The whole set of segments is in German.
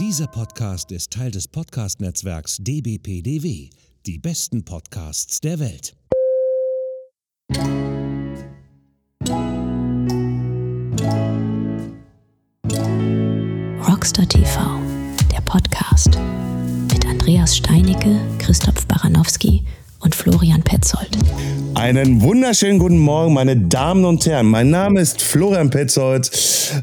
Dieser Podcast ist Teil des Podcast-Netzwerks dbpdw, die besten Podcasts der Welt. Rockstar TV, der Podcast mit Andreas Steinecke, Christoph Baranowski und Florian Petzold. Einen wunderschönen guten Morgen, meine Damen und Herren. Mein Name ist Florian Petzold.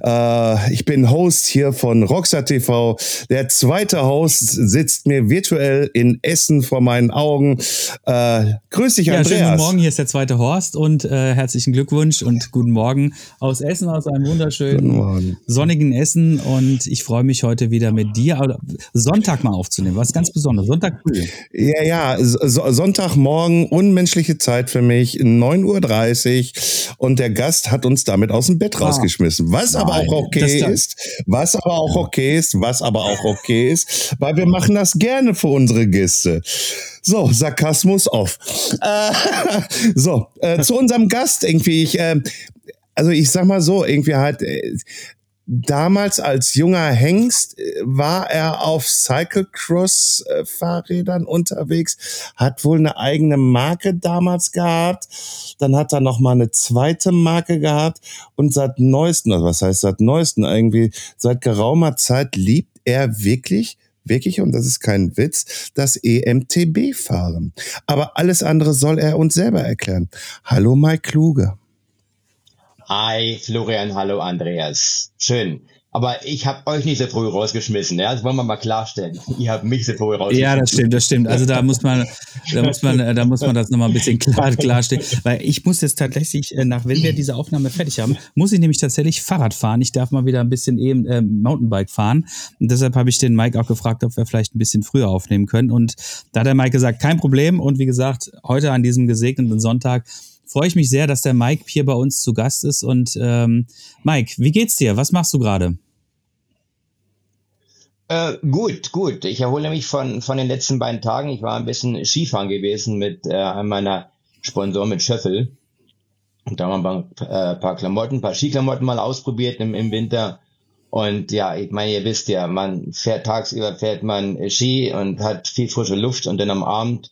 Äh, ich bin Host hier von Rockstar TV. Der zweite Host sitzt mir virtuell in Essen vor meinen Augen. Äh, grüß dich, Andreas. Ja, schönen guten Morgen. Hier ist der zweite Horst und äh, herzlichen Glückwunsch und guten Morgen aus Essen, aus einem wunderschönen sonnigen Essen. Und ich freue mich heute wieder mit dir Sonntag mal aufzunehmen. Was ganz Besonderes. Sonntag früh. Ja, ja. So Sonntagmorgen, unmenschliche Zeit für mich, 9.30 Uhr. Und der Gast hat uns damit aus dem Bett ah. rausgeschmissen. Was Nein, aber auch okay ist, was aber auch okay ist, was aber auch okay ist, weil wir machen das gerne für unsere Gäste. So, Sarkasmus off. Äh, so, äh, zu unserem Gast irgendwie. Ich, äh, also ich sag mal so, irgendwie halt, äh, damals als junger Hengst äh, war er auf Cyclecross-Fahrrädern unterwegs, hat wohl eine eigene Marke damals gehabt. Dann hat er noch mal eine zweite Marke gehabt und seit neuesten, also was heißt seit neuesten irgendwie, seit geraumer Zeit liebt er wirklich wirklich, und das ist kein Witz, das EMTB fahren. Aber alles andere soll er uns selber erklären. Hallo Mike Kluge. Hi Florian, hallo Andreas. Schön. Aber ich habe euch nicht so früh rausgeschmissen, ja? Das wollen wir mal klarstellen. Ihr habt mich so früh rausgeschmissen. Ja, das stimmt, das stimmt. Also da muss man, da muss man, da muss man das nochmal ein bisschen klar, klarstellen. Weil ich muss jetzt tatsächlich, äh, nach wenn wir diese Aufnahme fertig haben, muss ich nämlich tatsächlich Fahrrad fahren. Ich darf mal wieder ein bisschen eben äh, Mountainbike fahren. Und deshalb habe ich den Mike auch gefragt, ob wir vielleicht ein bisschen früher aufnehmen können. Und da hat der Mike gesagt, kein Problem. Und wie gesagt, heute an diesem gesegneten Sonntag freue ich mich sehr, dass der Mike hier bei uns zu Gast ist. Und ähm, Mike, wie geht's dir? Was machst du gerade? Äh, gut, gut. Ich erhole mich von, von den letzten beiden Tagen. Ich war ein bisschen Skifahren gewesen mit äh, einem meiner Sponsoren mit Schöffel. Und da haben wir ein paar, äh, paar Klamotten, ein paar Skiklamotten mal ausprobiert im, im Winter. Und ja, ich meine, ihr wisst ja, man fährt tagsüber fährt man Ski und hat viel frische Luft und dann am Abend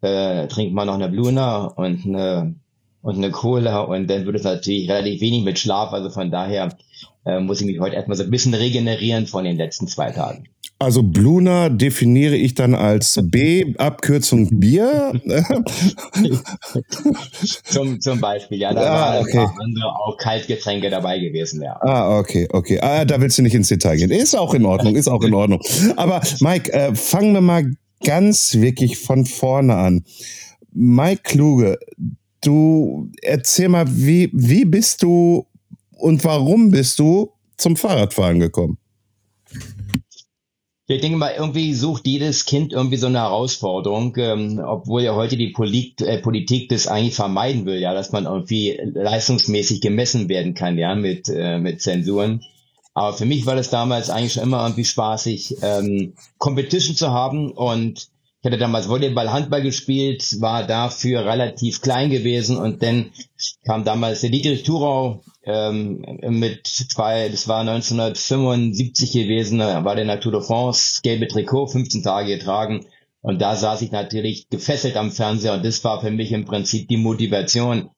äh, trinkt man noch eine Bluna und eine und eine Cola und dann wird es natürlich relativ wenig mit Schlaf. Also von daher äh, muss ich mich heute erstmal so ein bisschen regenerieren von den letzten zwei Tagen. Also Bluna definiere ich dann als B, Abkürzung Bier. zum, zum Beispiel, ja. Da ah, waren okay. andere auch Kaltgetränke dabei gewesen, ja. Ah, okay, okay. Ah, da willst du nicht ins Detail gehen. Ist auch in Ordnung, ist auch in Ordnung. Aber Mike, äh, fangen wir mal ganz wirklich von vorne an. Mike Kluge, Du erzähl mal, wie, wie bist du und warum bist du zum Fahrradfahren gekommen? Ich denke mal, irgendwie sucht jedes Kind irgendwie so eine Herausforderung, ähm, obwohl ja heute die Polit äh, Politik das eigentlich vermeiden will, ja, dass man irgendwie leistungsmäßig gemessen werden kann, ja, mit, äh, mit Zensuren. Aber für mich war das damals eigentlich schon immer irgendwie spaßig, ähm, Competition zu haben und ich hatte damals Volleyball, Handball gespielt, war dafür relativ klein gewesen und dann kam damals der Dietrich Thurau ähm, mit zwei, das war 1975 gewesen, war der Natur de France, gelbe Trikot, 15 Tage getragen und da saß ich natürlich gefesselt am Fernseher und das war für mich im Prinzip die Motivation.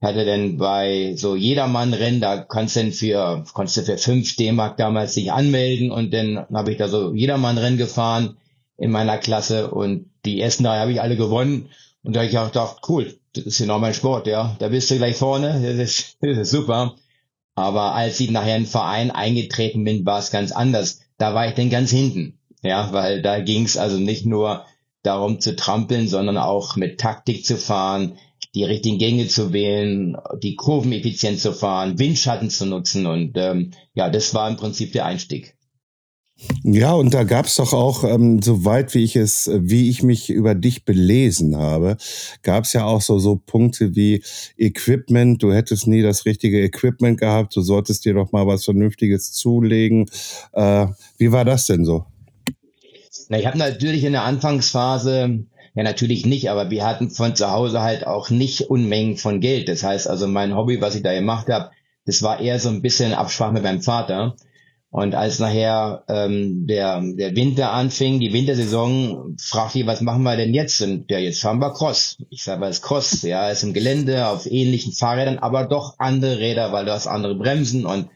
Ich hatte denn bei so Jedermann-Rennen, da kannst du denn für, konntest du für 5 D-Mark damals sich anmelden und dann habe ich da so Jedermann-Rennen gefahren in meiner Klasse und die ersten drei habe ich alle gewonnen. Und da habe ich auch gedacht, cool, das ist genau mein Sport, ja. Da bist du gleich vorne, das ist, das ist super. Aber als ich nachher in den Verein eingetreten bin, war es ganz anders. Da war ich dann ganz hinten. Ja, weil da ging es also nicht nur darum zu trampeln, sondern auch mit Taktik zu fahren, die richtigen Gänge zu wählen, die Kurven effizient zu fahren, Windschatten zu nutzen. Und ähm, ja, das war im Prinzip der Einstieg. Ja, und da gab es doch auch, ähm, soweit wie ich es, wie ich mich über dich belesen habe, gab es ja auch so, so Punkte wie Equipment. Du hättest nie das richtige Equipment gehabt. Du solltest dir doch mal was Vernünftiges zulegen. Äh, wie war das denn so? Na, ich habe natürlich in der Anfangsphase ja, natürlich nicht, aber wir hatten von zu Hause halt auch nicht Unmengen von Geld. Das heißt also, mein Hobby, was ich da gemacht habe, das war eher so ein bisschen Absprache mit meinem Vater. Und als nachher ähm, der, der Winter anfing, die Wintersaison, fragte ich, was machen wir denn jetzt? Und ja, jetzt fahren wir Cross. Ich sage, was ist Cross? Ja, ist im Gelände, auf ähnlichen Fahrrädern, aber doch andere Räder, weil du hast andere Bremsen und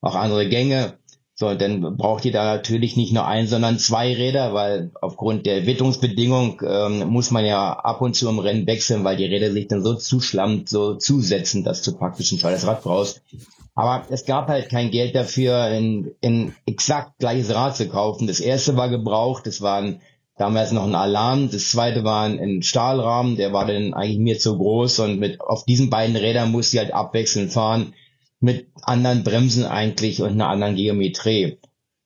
auch andere Gänge. So, dann braucht ihr da natürlich nicht nur ein, sondern zwei Räder, weil aufgrund der Witterungsbedingung ähm, muss man ja ab und zu im Rennen wechseln, weil die Räder sich dann so zuschlammt, so zusetzen, dass du praktisch ein zweites Rad brauchst. Aber es gab halt kein Geld dafür, ein, ein exakt gleiches Rad zu kaufen. Das erste war gebraucht, das war ein, damals noch ein Alarm. Das zweite war ein, ein Stahlrahmen, der war dann eigentlich mir zu groß und mit auf diesen beiden Rädern musste ich halt abwechselnd fahren mit anderen Bremsen eigentlich und einer anderen Geometrie.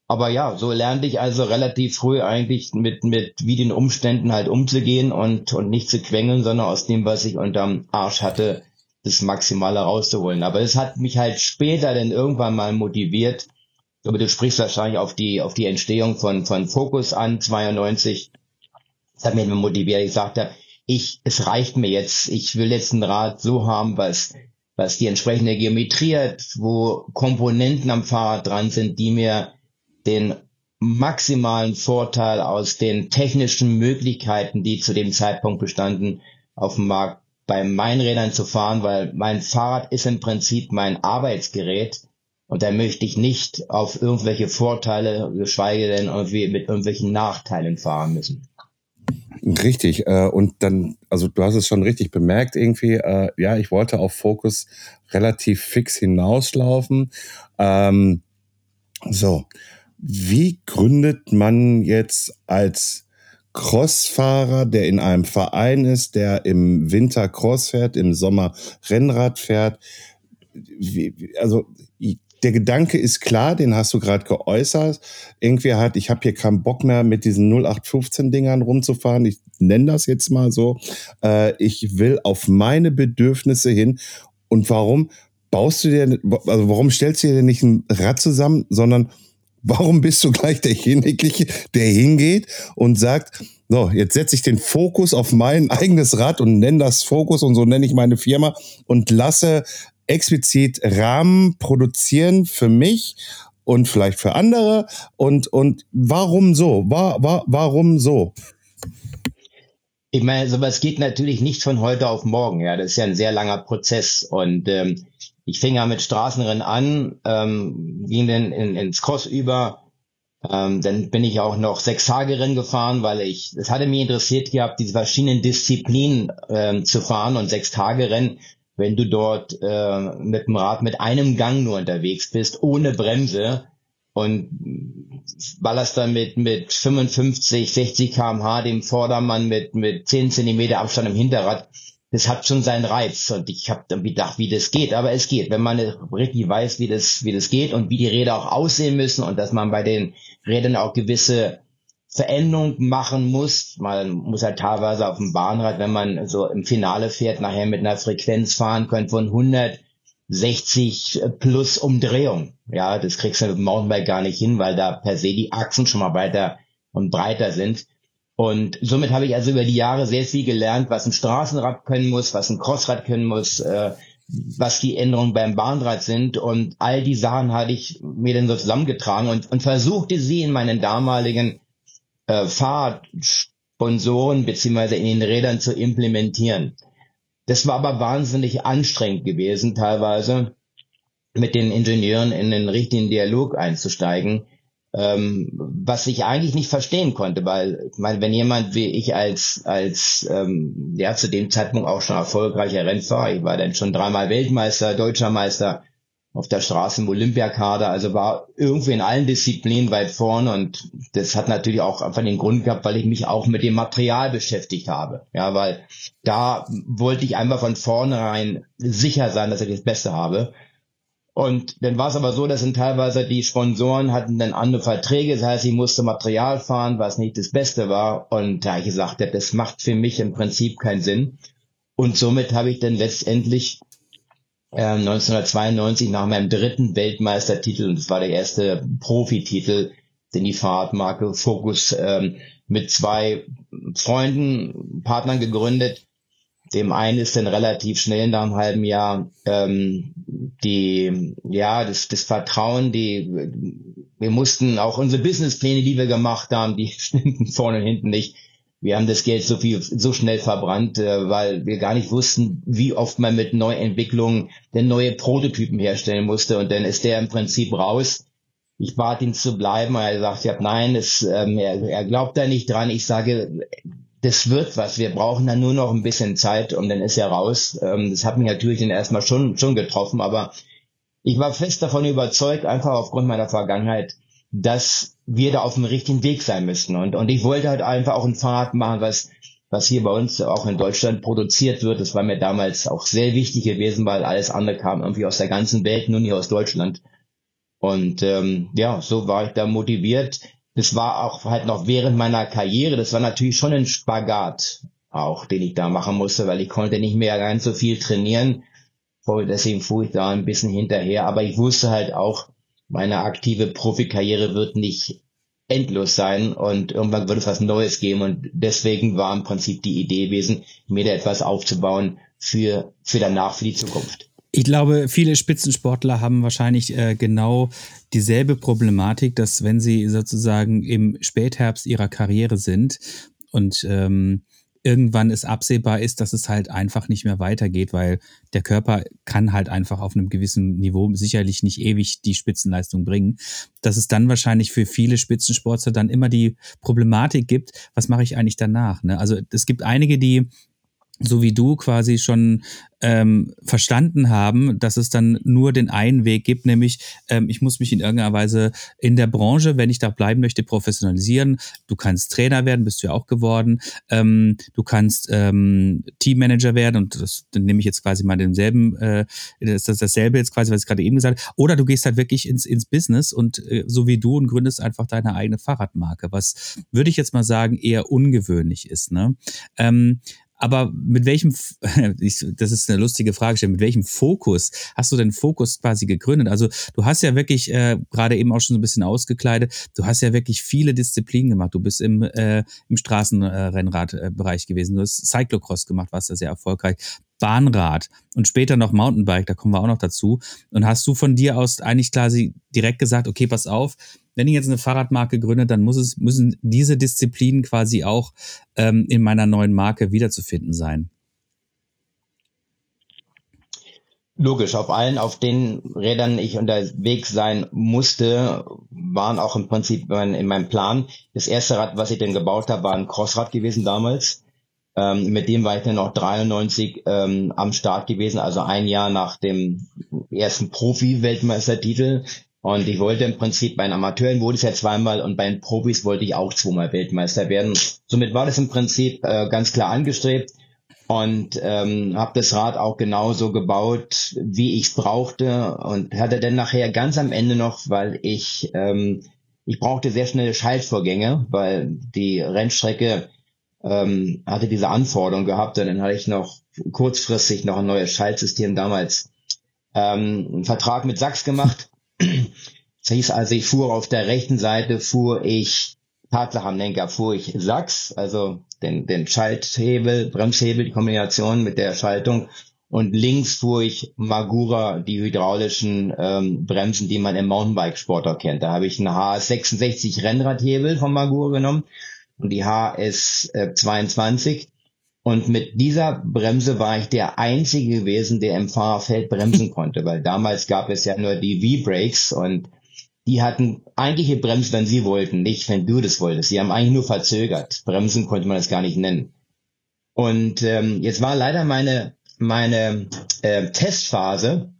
Aber ja, so lernte ich also relativ früh eigentlich mit, mit wie den Umständen halt umzugehen und, und nicht zu quengeln, sondern aus dem, was ich unterm Arsch hatte, das Maximale rauszuholen. Aber es hat mich halt später dann irgendwann mal motiviert. Aber du sprichst wahrscheinlich auf die, auf die Entstehung von, von Focus an, 92. Das hat mich immer motiviert. Ich sagte, ich, es reicht mir jetzt. Ich will jetzt ein Rad so haben, was, was die entsprechende Geometrie hat, wo Komponenten am Fahrrad dran sind, die mir den maximalen Vorteil aus den technischen Möglichkeiten, die zu dem Zeitpunkt bestanden, auf dem Markt bei meinen Rädern zu fahren, weil mein Fahrrad ist im Prinzip mein Arbeitsgerät und da möchte ich nicht auf irgendwelche Vorteile, geschweige denn irgendwie mit irgendwelchen Nachteilen fahren müssen. Richtig. Äh, und dann, also du hast es schon richtig bemerkt irgendwie, äh, ja, ich wollte auf Fokus relativ fix hinauslaufen. Ähm, so, wie gründet man jetzt als Crossfahrer, der in einem Verein ist, der im Winter Cross fährt, im Sommer Rennrad fährt. Also der Gedanke ist klar, den hast du gerade geäußert. Irgendwie hat, ich habe hier keinen Bock mehr mit diesen 0815 Dingern rumzufahren. Ich nenne das jetzt mal so. Äh, ich will auf meine Bedürfnisse hin. Und warum baust du dir, also warum stellst du dir nicht ein Rad zusammen, sondern Warum bist du gleich derjenige, der hingeht und sagt, so, jetzt setze ich den Fokus auf mein eigenes Rad und nenne das Fokus und so nenne ich meine Firma und lasse explizit Rahmen produzieren für mich und vielleicht für andere. Und, und warum so? War, war, warum so? Ich meine, sowas geht natürlich nicht von heute auf morgen. Ja, das ist ja ein sehr langer Prozess. Und ähm, ich fing ja mit Straßenrennen an, ähm, ging dann in, ins Cross über. Ähm, dann bin ich auch noch sechs Tage Rennen gefahren, weil ich, es hatte mich interessiert gehabt, diese verschiedenen Disziplinen ähm, zu fahren und sechs Tage Rennen, wenn du dort äh, mit dem Rad mit einem Gang nur unterwegs bist, ohne Bremse und ballerst dann mit, mit 55, 60 kmh dem Vordermann mit, mit 10 Zentimeter Abstand im Hinterrad das hat schon seinen Reiz und ich habe dann gedacht, wie das geht, aber es geht, wenn man richtig weiß, wie das, wie das geht und wie die Räder auch aussehen müssen und dass man bei den Rädern auch gewisse Veränderungen machen muss. Man muss ja teilweise auf dem Bahnrad, wenn man so im Finale fährt, nachher mit einer Frequenz fahren können von 160 plus Umdrehung. Ja, das kriegst du mit dem Mountainbike gar nicht hin, weil da per se die Achsen schon mal weiter und breiter sind. Und somit habe ich also über die Jahre sehr viel gelernt, was ein Straßenrad können muss, was ein Crossrad können muss, äh, was die Änderungen beim Bahnrad sind. Und all die Sachen hatte ich mir dann so zusammengetragen und, und versuchte sie in meinen damaligen äh, Fahrradsponsoren beziehungsweise in den Rädern zu implementieren. Das war aber wahnsinnig anstrengend gewesen, teilweise mit den Ingenieuren in den richtigen Dialog einzusteigen ähm, was ich eigentlich nicht verstehen konnte, weil ich meine, wenn jemand wie ich als als ähm, ja zu dem Zeitpunkt auch schon erfolgreicher Rennfahrer, ich war dann schon dreimal Weltmeister, Deutscher Meister auf der Straße im Olympiakader, also war irgendwie in allen Disziplinen weit vorne und das hat natürlich auch einfach den Grund gehabt, weil ich mich auch mit dem Material beschäftigt habe. Ja, weil da wollte ich einfach von vornherein sicher sein, dass ich das Beste habe. Und dann war es aber so, dass dann teilweise die Sponsoren hatten dann andere Verträge, das heißt, ich musste Material fahren, was nicht das Beste war. Und da ich gesagt habe, das macht für mich im Prinzip keinen Sinn. Und somit habe ich dann letztendlich äh, 1992 nach meinem dritten Weltmeistertitel, und das war der erste Profititel, den die Fahrradmarke Focus ähm, mit zwei Freunden, Partnern gegründet, dem einen ist dann relativ schnell nach einem halben Jahr ähm, die, ja, das, das Vertrauen, die wir mussten auch unsere Businesspläne, die wir gemacht haben, die stimmten vorne und hinten nicht. Wir haben das Geld so viel, so schnell verbrannt, äh, weil wir gar nicht wussten, wie oft man mit Neuentwicklungen denn neue Prototypen herstellen musste. Und dann ist der im Prinzip raus. Ich bat ihn zu bleiben. Er sagt, ja, nein, es, ähm, er, er glaubt da nicht dran. Ich sage, das wird was. Wir brauchen dann nur noch ein bisschen Zeit und dann ist er raus. Ähm, das hat mich natürlich dann erstmal schon, schon getroffen, aber ich war fest davon überzeugt, einfach aufgrund meiner Vergangenheit, dass wir da auf dem richtigen Weg sein müssten. Und, und ich wollte halt einfach auch ein Fahrrad machen, was, was hier bei uns auch in Deutschland produziert wird. Das war mir damals auch sehr wichtig gewesen, weil alles andere kam irgendwie aus der ganzen Welt, nur nicht aus Deutschland. Und ähm, ja, so war ich da motiviert. Das war auch halt noch während meiner Karriere. Das war natürlich schon ein Spagat auch, den ich da machen musste, weil ich konnte nicht mehr ganz so viel trainieren deswegen fuhr ich da ein bisschen hinterher. Aber ich wusste halt auch, meine aktive Profikarriere wird nicht endlos sein und irgendwann wird es was Neues geben und deswegen war im Prinzip die Idee gewesen, mir da etwas aufzubauen für, für danach, für die Zukunft. Ich glaube, viele Spitzensportler haben wahrscheinlich äh, genau dieselbe Problematik, dass wenn sie sozusagen im Spätherbst ihrer Karriere sind und ähm, irgendwann es absehbar ist, dass es halt einfach nicht mehr weitergeht, weil der Körper kann halt einfach auf einem gewissen Niveau sicherlich nicht ewig die Spitzenleistung bringen. Dass es dann wahrscheinlich für viele Spitzensportler dann immer die Problematik gibt, was mache ich eigentlich danach? Ne? Also es gibt einige, die so wie du quasi schon ähm, verstanden haben, dass es dann nur den einen Weg gibt, nämlich ähm, ich muss mich in irgendeiner Weise in der Branche, wenn ich da bleiben möchte, professionalisieren. Du kannst Trainer werden, bist du ja auch geworden. Ähm, du kannst ähm, Teammanager werden und das nehme ich jetzt quasi mal denselben, äh, das ist dasselbe jetzt quasi, was ich gerade eben gesagt habe. Oder du gehst halt wirklich ins, ins Business und äh, so wie du und gründest einfach deine eigene Fahrradmarke, was würde ich jetzt mal sagen eher ungewöhnlich ist. Ne? Ähm, aber mit welchem, das ist eine lustige Frage, mit welchem Fokus hast du denn Fokus quasi gegründet? Also du hast ja wirklich äh, gerade eben auch schon so ein bisschen ausgekleidet, du hast ja wirklich viele Disziplinen gemacht. Du bist im, äh, im Straßenrennradbereich gewesen, du hast Cyclocross gemacht, warst da sehr erfolgreich. Bahnrad und später noch Mountainbike, da kommen wir auch noch dazu. Und hast du von dir aus eigentlich quasi direkt gesagt, okay, pass auf, wenn ich jetzt eine Fahrradmarke gründe, dann muss es, müssen diese Disziplinen quasi auch ähm, in meiner neuen Marke wiederzufinden sein. Logisch, auf allen, auf den Rädern ich unterwegs sein musste, waren auch im Prinzip in meinem Plan. Das erste Rad, was ich denn gebaut habe, war ein Crossrad gewesen damals. Ähm, mit dem war ich dann noch 93 ähm, am Start gewesen, also ein Jahr nach dem ersten Profi-Weltmeistertitel. Und ich wollte im Prinzip bei den Amateuren wurde es ja zweimal und bei den Profis wollte ich auch zweimal Weltmeister werden. Somit war das im Prinzip äh, ganz klar angestrebt und ähm, habe das Rad auch genauso gebaut, wie ich es brauchte und hatte dann nachher ganz am Ende noch, weil ich ähm, ich brauchte sehr schnelle Schaltvorgänge, weil die Rennstrecke ähm, hatte diese Anforderung gehabt und dann hatte ich noch kurzfristig noch ein neues Schaltsystem damals ähm, einen Vertrag mit Sachs gemacht. Hieß also, ich fuhr auf der rechten Seite, fuhr ich Tatsache am Lenker, fuhr ich Sachs, also den, den Schalthebel, Bremshebel, die Kombination mit der Schaltung und links fuhr ich Magura, die hydraulischen ähm, Bremsen, die man im Mountainbike-Sport kennt. Da habe ich einen HS66 Rennradhebel von Magura genommen und die HS22. Und mit dieser Bremse war ich der Einzige gewesen, der im Fahrerfeld bremsen konnte, weil damals gab es ja nur die V-Brakes und die hatten eigentliche Bremsen, wenn sie wollten, nicht wenn du das wolltest. Sie haben eigentlich nur verzögert. Bremsen konnte man das gar nicht nennen. Und ähm, jetzt war leider meine meine äh, Testphase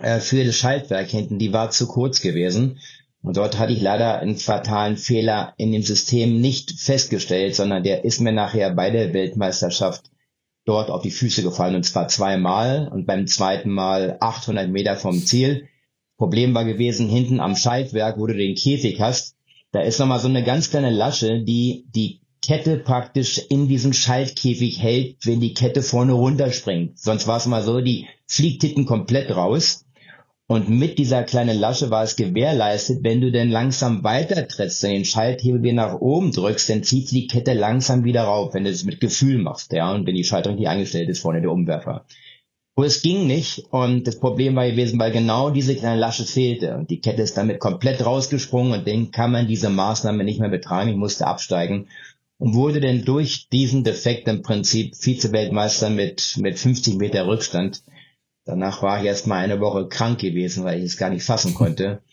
äh, für das Schaltwerk hinten, die war zu kurz gewesen. Und dort hatte ich leider einen fatalen Fehler in dem System nicht festgestellt, sondern der ist mir nachher bei der Weltmeisterschaft dort auf die Füße gefallen und zwar zweimal und beim zweiten Mal 800 Meter vom Ziel. Problem war gewesen, hinten am Schaltwerk, wo du den Käfig hast, da ist nochmal so eine ganz kleine Lasche, die die Kette praktisch in diesem Schaltkäfig hält, wenn die Kette vorne runterspringt. Sonst war es mal so, die fliegt hinten komplett raus. Und mit dieser kleinen Lasche war es gewährleistet, wenn du denn langsam weiter trittst und den Schalthebel wieder nach oben drückst, dann zieht die Kette langsam wieder rauf, wenn du es mit Gefühl machst, ja, und wenn die Schaltung nicht eingestellt ist vorne der Umwerfer. wo es ging nicht. Und das Problem war gewesen, weil genau diese kleine Lasche fehlte. Und die Kette ist damit komplett rausgesprungen und dann kann man diese Maßnahme nicht mehr betreiben. Ich musste absteigen und wurde dann durch diesen Defekt im Prinzip Vize-Weltmeister mit, mit 50 Meter Rückstand. Danach war ich erst mal eine Woche krank gewesen, weil ich es gar nicht fassen konnte.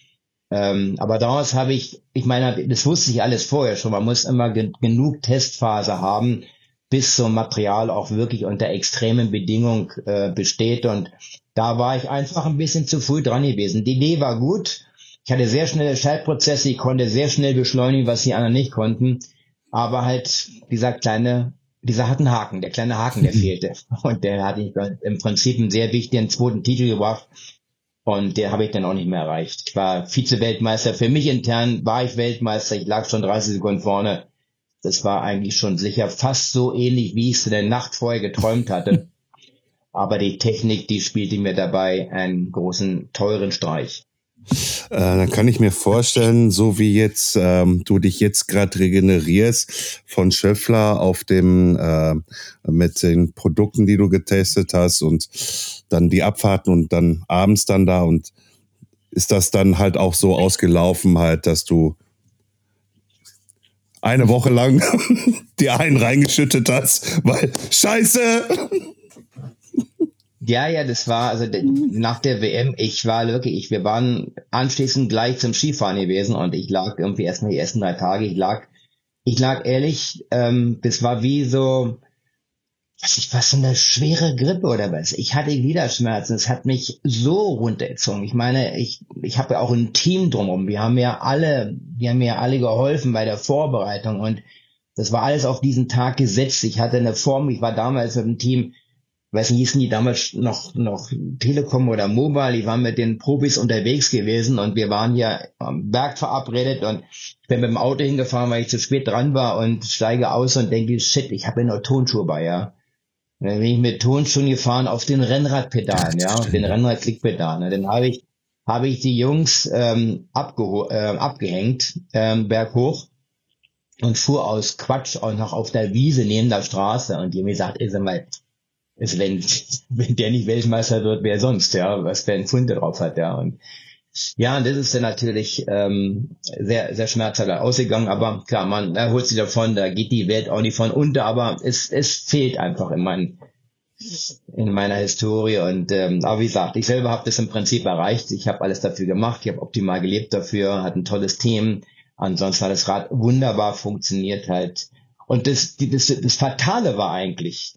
Ähm, aber daraus habe ich, ich meine, das wusste ich alles vorher schon. Man muss immer gen genug Testphase haben, bis so ein Material auch wirklich unter extremen Bedingungen äh, besteht. Und da war ich einfach ein bisschen zu früh dran gewesen. Die Idee war gut. Ich hatte sehr schnelle Schaltprozesse. Ich konnte sehr schnell beschleunigen, was die anderen nicht konnten. Aber halt dieser kleine, dieser hat einen Haken. Der kleine Haken, der fehlte. Und der hatte ich im Prinzip einen sehr wichtigen zweiten Titel gebracht. Und der habe ich dann auch nicht mehr erreicht. Ich war Vize-Weltmeister. Für mich intern war ich Weltmeister. Ich lag schon 30 Sekunden vorne. Das war eigentlich schon sicher fast so ähnlich, wie ich es in der Nacht vorher geträumt hatte. Aber die Technik, die spielte mir dabei einen großen, teuren Streich. Äh, dann kann ich mir vorstellen, so wie jetzt ähm, du dich jetzt gerade regenerierst von Schöffler auf dem äh, mit den Produkten, die du getestet hast und dann die Abfahrten und dann abends dann da und ist das dann halt auch so ausgelaufen halt, dass du eine Woche lang dir einen reingeschüttet hast, weil Scheiße! Ja, ja, das war, also nach der WM, ich war wirklich, ich, wir waren anschließend gleich zum Skifahren gewesen und ich lag irgendwie erstmal die ersten drei Tage, ich lag, ich lag ehrlich, ähm, das war wie so, was ich was so eine schwere Grippe oder was. Ich hatte Gliederschmerzen, es hat mich so runtergezogen. Ich meine, ich, ich habe ja auch ein Team drumherum. Wir haben ja alle, wir haben mir alle geholfen bei der Vorbereitung und das war alles auf diesen Tag gesetzt. Ich hatte eine Form, ich war damals mit dem Team weiß nicht, hießen die damals noch, noch Telekom oder Mobile, ich war mit den Profis unterwegs gewesen und wir waren hier am Berg verabredet und ich bin mit dem Auto hingefahren, weil ich zu spät dran war und steige aus und denke, shit, ich habe ja nur Tonschuhe bei, ja. Und dann bin ich mit Tonschuhen gefahren auf den Rennradpedalen, ja, auf den Rennradklickpedalen. Dann habe ich, habe ich die Jungs ähm, äh, abgehängt, ähm, berghoch und fuhr aus Quatsch auch noch auf der Wiese neben der Straße und die haben gesagt, ey, sag mal, ist, wenn, wenn der nicht Weltmeister wird, wer sonst, ja, was der einen Funde drauf hat, ja. Und ja, und das ist dann natürlich ähm, sehr, sehr schmerzhaft ausgegangen, aber klar, man erholt sich davon, da geht die Welt auch nicht von unter, aber es, es fehlt einfach in, mein, in meiner Historie. Und ähm, aber wie gesagt, ich selber habe das im Prinzip erreicht. Ich habe alles dafür gemacht, ich habe optimal gelebt dafür, hatte ein tolles Team. Ansonsten hat das Rad wunderbar funktioniert halt. Und das, das, das Fatale war eigentlich,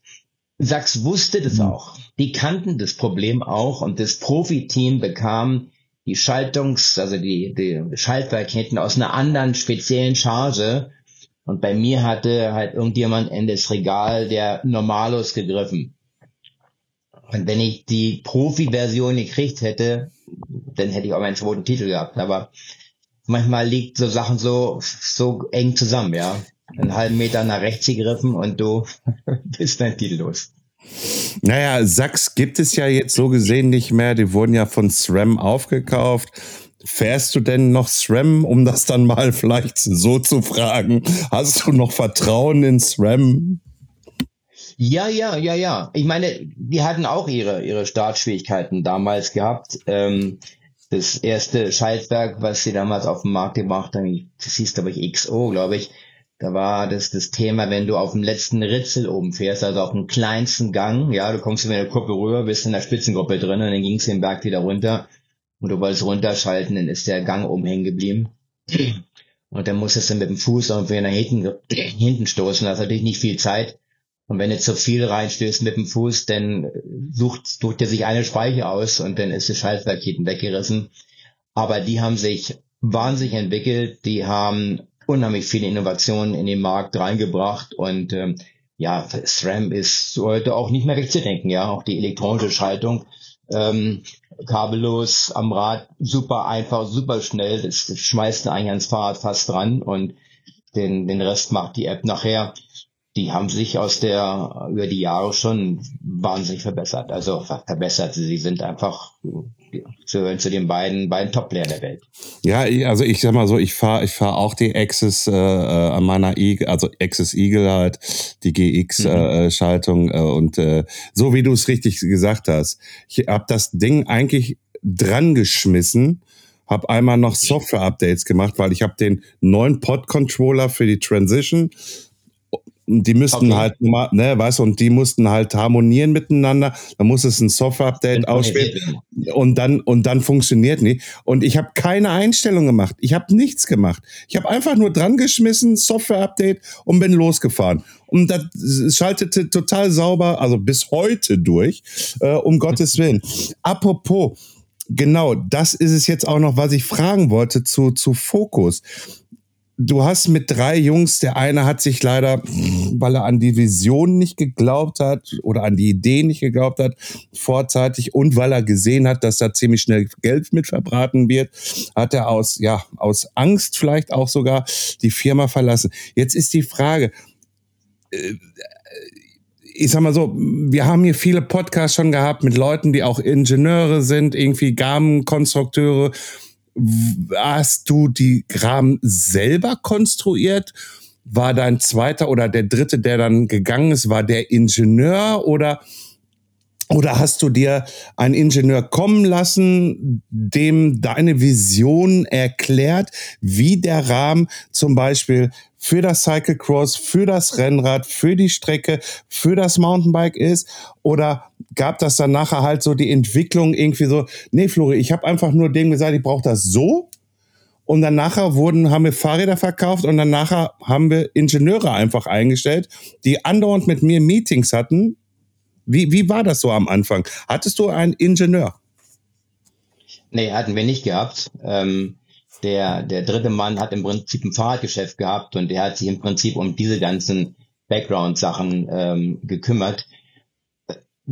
Sachs wusste das mhm. auch. Die kannten das Problem auch und das Profiteam bekam die Schaltungs-, also die, die Schaltwerk hinten aus einer anderen speziellen Charge. Und bei mir hatte halt irgendjemand in das Regal der Normalos gegriffen. Und wenn ich die Profi-Version gekriegt hätte, dann hätte ich auch meinen zweiten Titel gehabt. Aber manchmal liegt so Sachen so, so eng zusammen, ja einen halben Meter nach rechts gegriffen und du bist dein Titel los. Naja, Sachs gibt es ja jetzt so gesehen nicht mehr. Die wurden ja von SRAM aufgekauft. Fährst du denn noch SRAM, um das dann mal vielleicht so zu fragen? Hast du noch Vertrauen in SRAM? Ja, ja, ja, ja. Ich meine, die hatten auch ihre, ihre Startschwierigkeiten damals gehabt. Ähm, das erste Schaltwerk, was sie damals auf dem Markt gemacht haben, das hieß, glaube ich, XO, glaube ich, da war das das Thema, wenn du auf dem letzten Ritzel oben fährst, also auf dem kleinsten Gang, ja, du kommst in der Kuppe rüber, bist in der Spitzengruppe drin und dann ging es den Berg wieder runter und du wolltest runterschalten, dann ist der Gang oben hängen geblieben. Und dann musstest du mit dem Fuß irgendwie nach hinten, hinten stoßen, das hat natürlich nicht viel Zeit. Und wenn du zu viel reinstößt mit dem Such, dann sucht, sucht er sich eine Speiche aus und dann ist das Schaltwerk hinten weggerissen. Aber die haben sich wahnsinnig entwickelt, die haben unheimlich viele Innovationen in den Markt reingebracht und ähm, ja, SRAM ist heute auch nicht mehr wegzudenken, ja, auch die elektronische Schaltung, ähm, kabellos am Rad, super einfach, super schnell, das, schmeißt eigentlich ans Fahrrad fast dran und den, den Rest macht die App nachher. Die haben sich aus der, über die Jahre schon wahnsinnig verbessert. Also verbessert. Sie sind einfach zu, zu den beiden, beiden Top-Playern der Welt. Ja, also ich sag mal so, ich fahre ich fahr auch die Axis äh, äh, an meiner Eagle, also Axis Eagle halt, die GX-Schaltung mhm. äh, äh, und äh, so wie du es richtig gesagt hast. Ich habe das Ding eigentlich dran geschmissen, habe einmal noch Software-Updates gemacht, weil ich habe den neuen Pod-Controller für die Transition die müssten okay. halt, ne, weißt du, und die mussten halt harmonieren miteinander. Da muss es ein Software-Update ausspielen und dann und dann funktioniert nicht. Und ich habe keine Einstellung gemacht. Ich habe nichts gemacht. Ich habe einfach nur dran geschmissen, Software-Update und bin losgefahren. Und das schaltete total sauber, also bis heute durch, äh, um Gottes Willen. Apropos, genau, das ist es jetzt auch noch, was ich fragen wollte zu, zu Fokus du hast mit drei Jungs, der eine hat sich leider, weil er an die Vision nicht geglaubt hat oder an die Idee nicht geglaubt hat, vorzeitig und weil er gesehen hat, dass da ziemlich schnell Geld mit verbraten wird, hat er aus, ja, aus Angst vielleicht auch sogar die Firma verlassen. Jetzt ist die Frage, äh, ich sag mal so, wir haben hier viele Podcasts schon gehabt mit Leuten, die auch Ingenieure sind, irgendwie Gamenkonstrukteure, Hast du die Graben selber konstruiert? War dein zweiter oder der dritte, der dann gegangen ist, war der Ingenieur oder oder hast du dir einen Ingenieur kommen lassen, dem deine Vision erklärt, wie der Rahmen zum Beispiel für das Cyclecross, für das Rennrad, für die Strecke, für das Mountainbike ist? Oder gab das dann nachher halt so die Entwicklung irgendwie so, nee, Flori, ich habe einfach nur dem gesagt, ich brauche das so. Und dann nachher wurden, haben wir Fahrräder verkauft und dann nachher haben wir Ingenieure einfach eingestellt, die andauernd mit mir Meetings hatten. Wie, wie war das so am Anfang? Hattest du einen Ingenieur? Nee, hatten wir nicht gehabt. Ähm, der, der dritte Mann hat im Prinzip ein Fahrradgeschäft gehabt und der hat sich im Prinzip um diese ganzen Background-Sachen ähm, gekümmert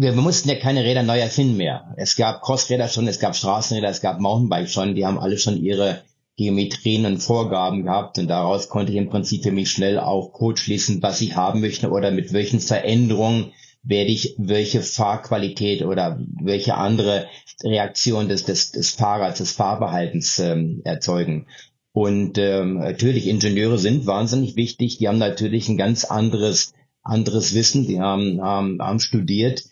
wir, wir mussten ja keine Räder neu erfinden mehr. Es gab Crossräder schon, es gab Straßenräder, es gab Mountainbike schon, die haben alle schon ihre Geometrien und Vorgaben gehabt und daraus konnte ich im Prinzip für mich schnell auch Code schließen, was ich haben möchte oder mit welchen Veränderungen werde ich welche Fahrqualität oder welche andere Reaktion des, des, des Fahrers, des Fahrverhaltens ähm, erzeugen. Und ähm, natürlich, Ingenieure sind wahnsinnig wichtig, die haben natürlich ein ganz anderes, anderes Wissen, die haben, haben, haben studiert,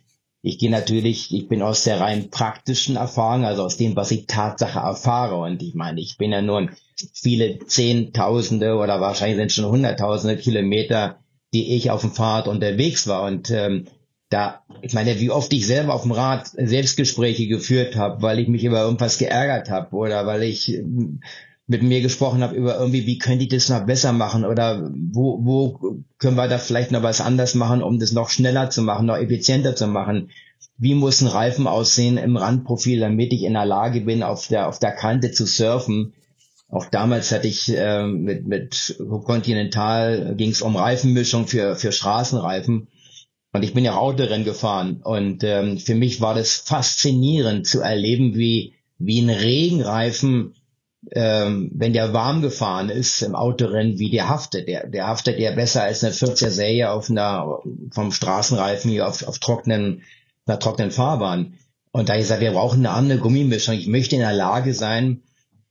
ich gehe natürlich, ich bin aus der rein praktischen Erfahrung, also aus dem, was ich Tatsache erfahre. Und ich meine, ich bin ja nun viele Zehntausende oder wahrscheinlich sind schon Hunderttausende Kilometer, die ich auf dem Fahrrad unterwegs war. Und ähm, da, ich meine, wie oft ich selber auf dem Rad Selbstgespräche geführt habe, weil ich mich über irgendwas geärgert habe oder weil ich mit mir gesprochen habe über irgendwie, wie könnte ich das noch besser machen oder wo, wo können wir da vielleicht noch was anders machen, um das noch schneller zu machen, noch effizienter zu machen. Wie muss ein Reifen aussehen im Randprofil, damit ich in der Lage bin, auf der, auf der Kante zu surfen. Auch damals hatte ich äh, mit, mit Continental ging es um Reifenmischung für, für Straßenreifen. Und ich bin ja Autorennen gefahren. Und ähm, für mich war das faszinierend zu erleben, wie, wie ein Regenreifen ähm, wenn der warm gefahren ist im Autorennen, wie der haftet. Der, der haftet ja besser als eine 40er Serie auf einer, vom Straßenreifen hier auf, auf trockenen, einer trockenen Fahrbahn. Und da ich sage, wir brauchen eine andere Gummimischung. Ich möchte in der Lage sein,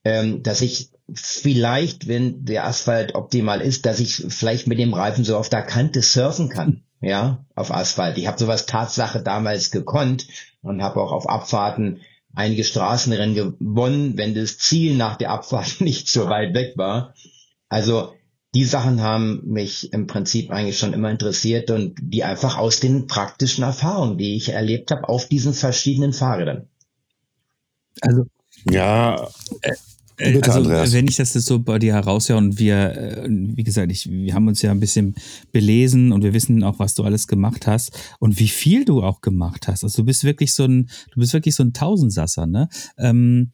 ähm, dass ich vielleicht, wenn der Asphalt optimal ist, dass ich vielleicht mit dem Reifen so auf der Kante surfen kann. Ja, auf Asphalt. Ich habe sowas Tatsache damals gekonnt und habe auch auf Abfahrten einige Straßenrennen gewonnen, wenn das Ziel nach der Abfahrt nicht so weit weg war. Also die Sachen haben mich im Prinzip eigentlich schon immer interessiert und die einfach aus den praktischen Erfahrungen, die ich erlebt habe, auf diesen verschiedenen Fahrrädern. Also ja, äh, Bitte, also, Andreas. wenn ich das so bei dir heraushöre und wir, äh, wie gesagt, ich, wir haben uns ja ein bisschen belesen und wir wissen auch, was du alles gemacht hast und wie viel du auch gemacht hast. Also du bist wirklich so ein, du bist wirklich so ein Tausendsasser, ne? Ähm,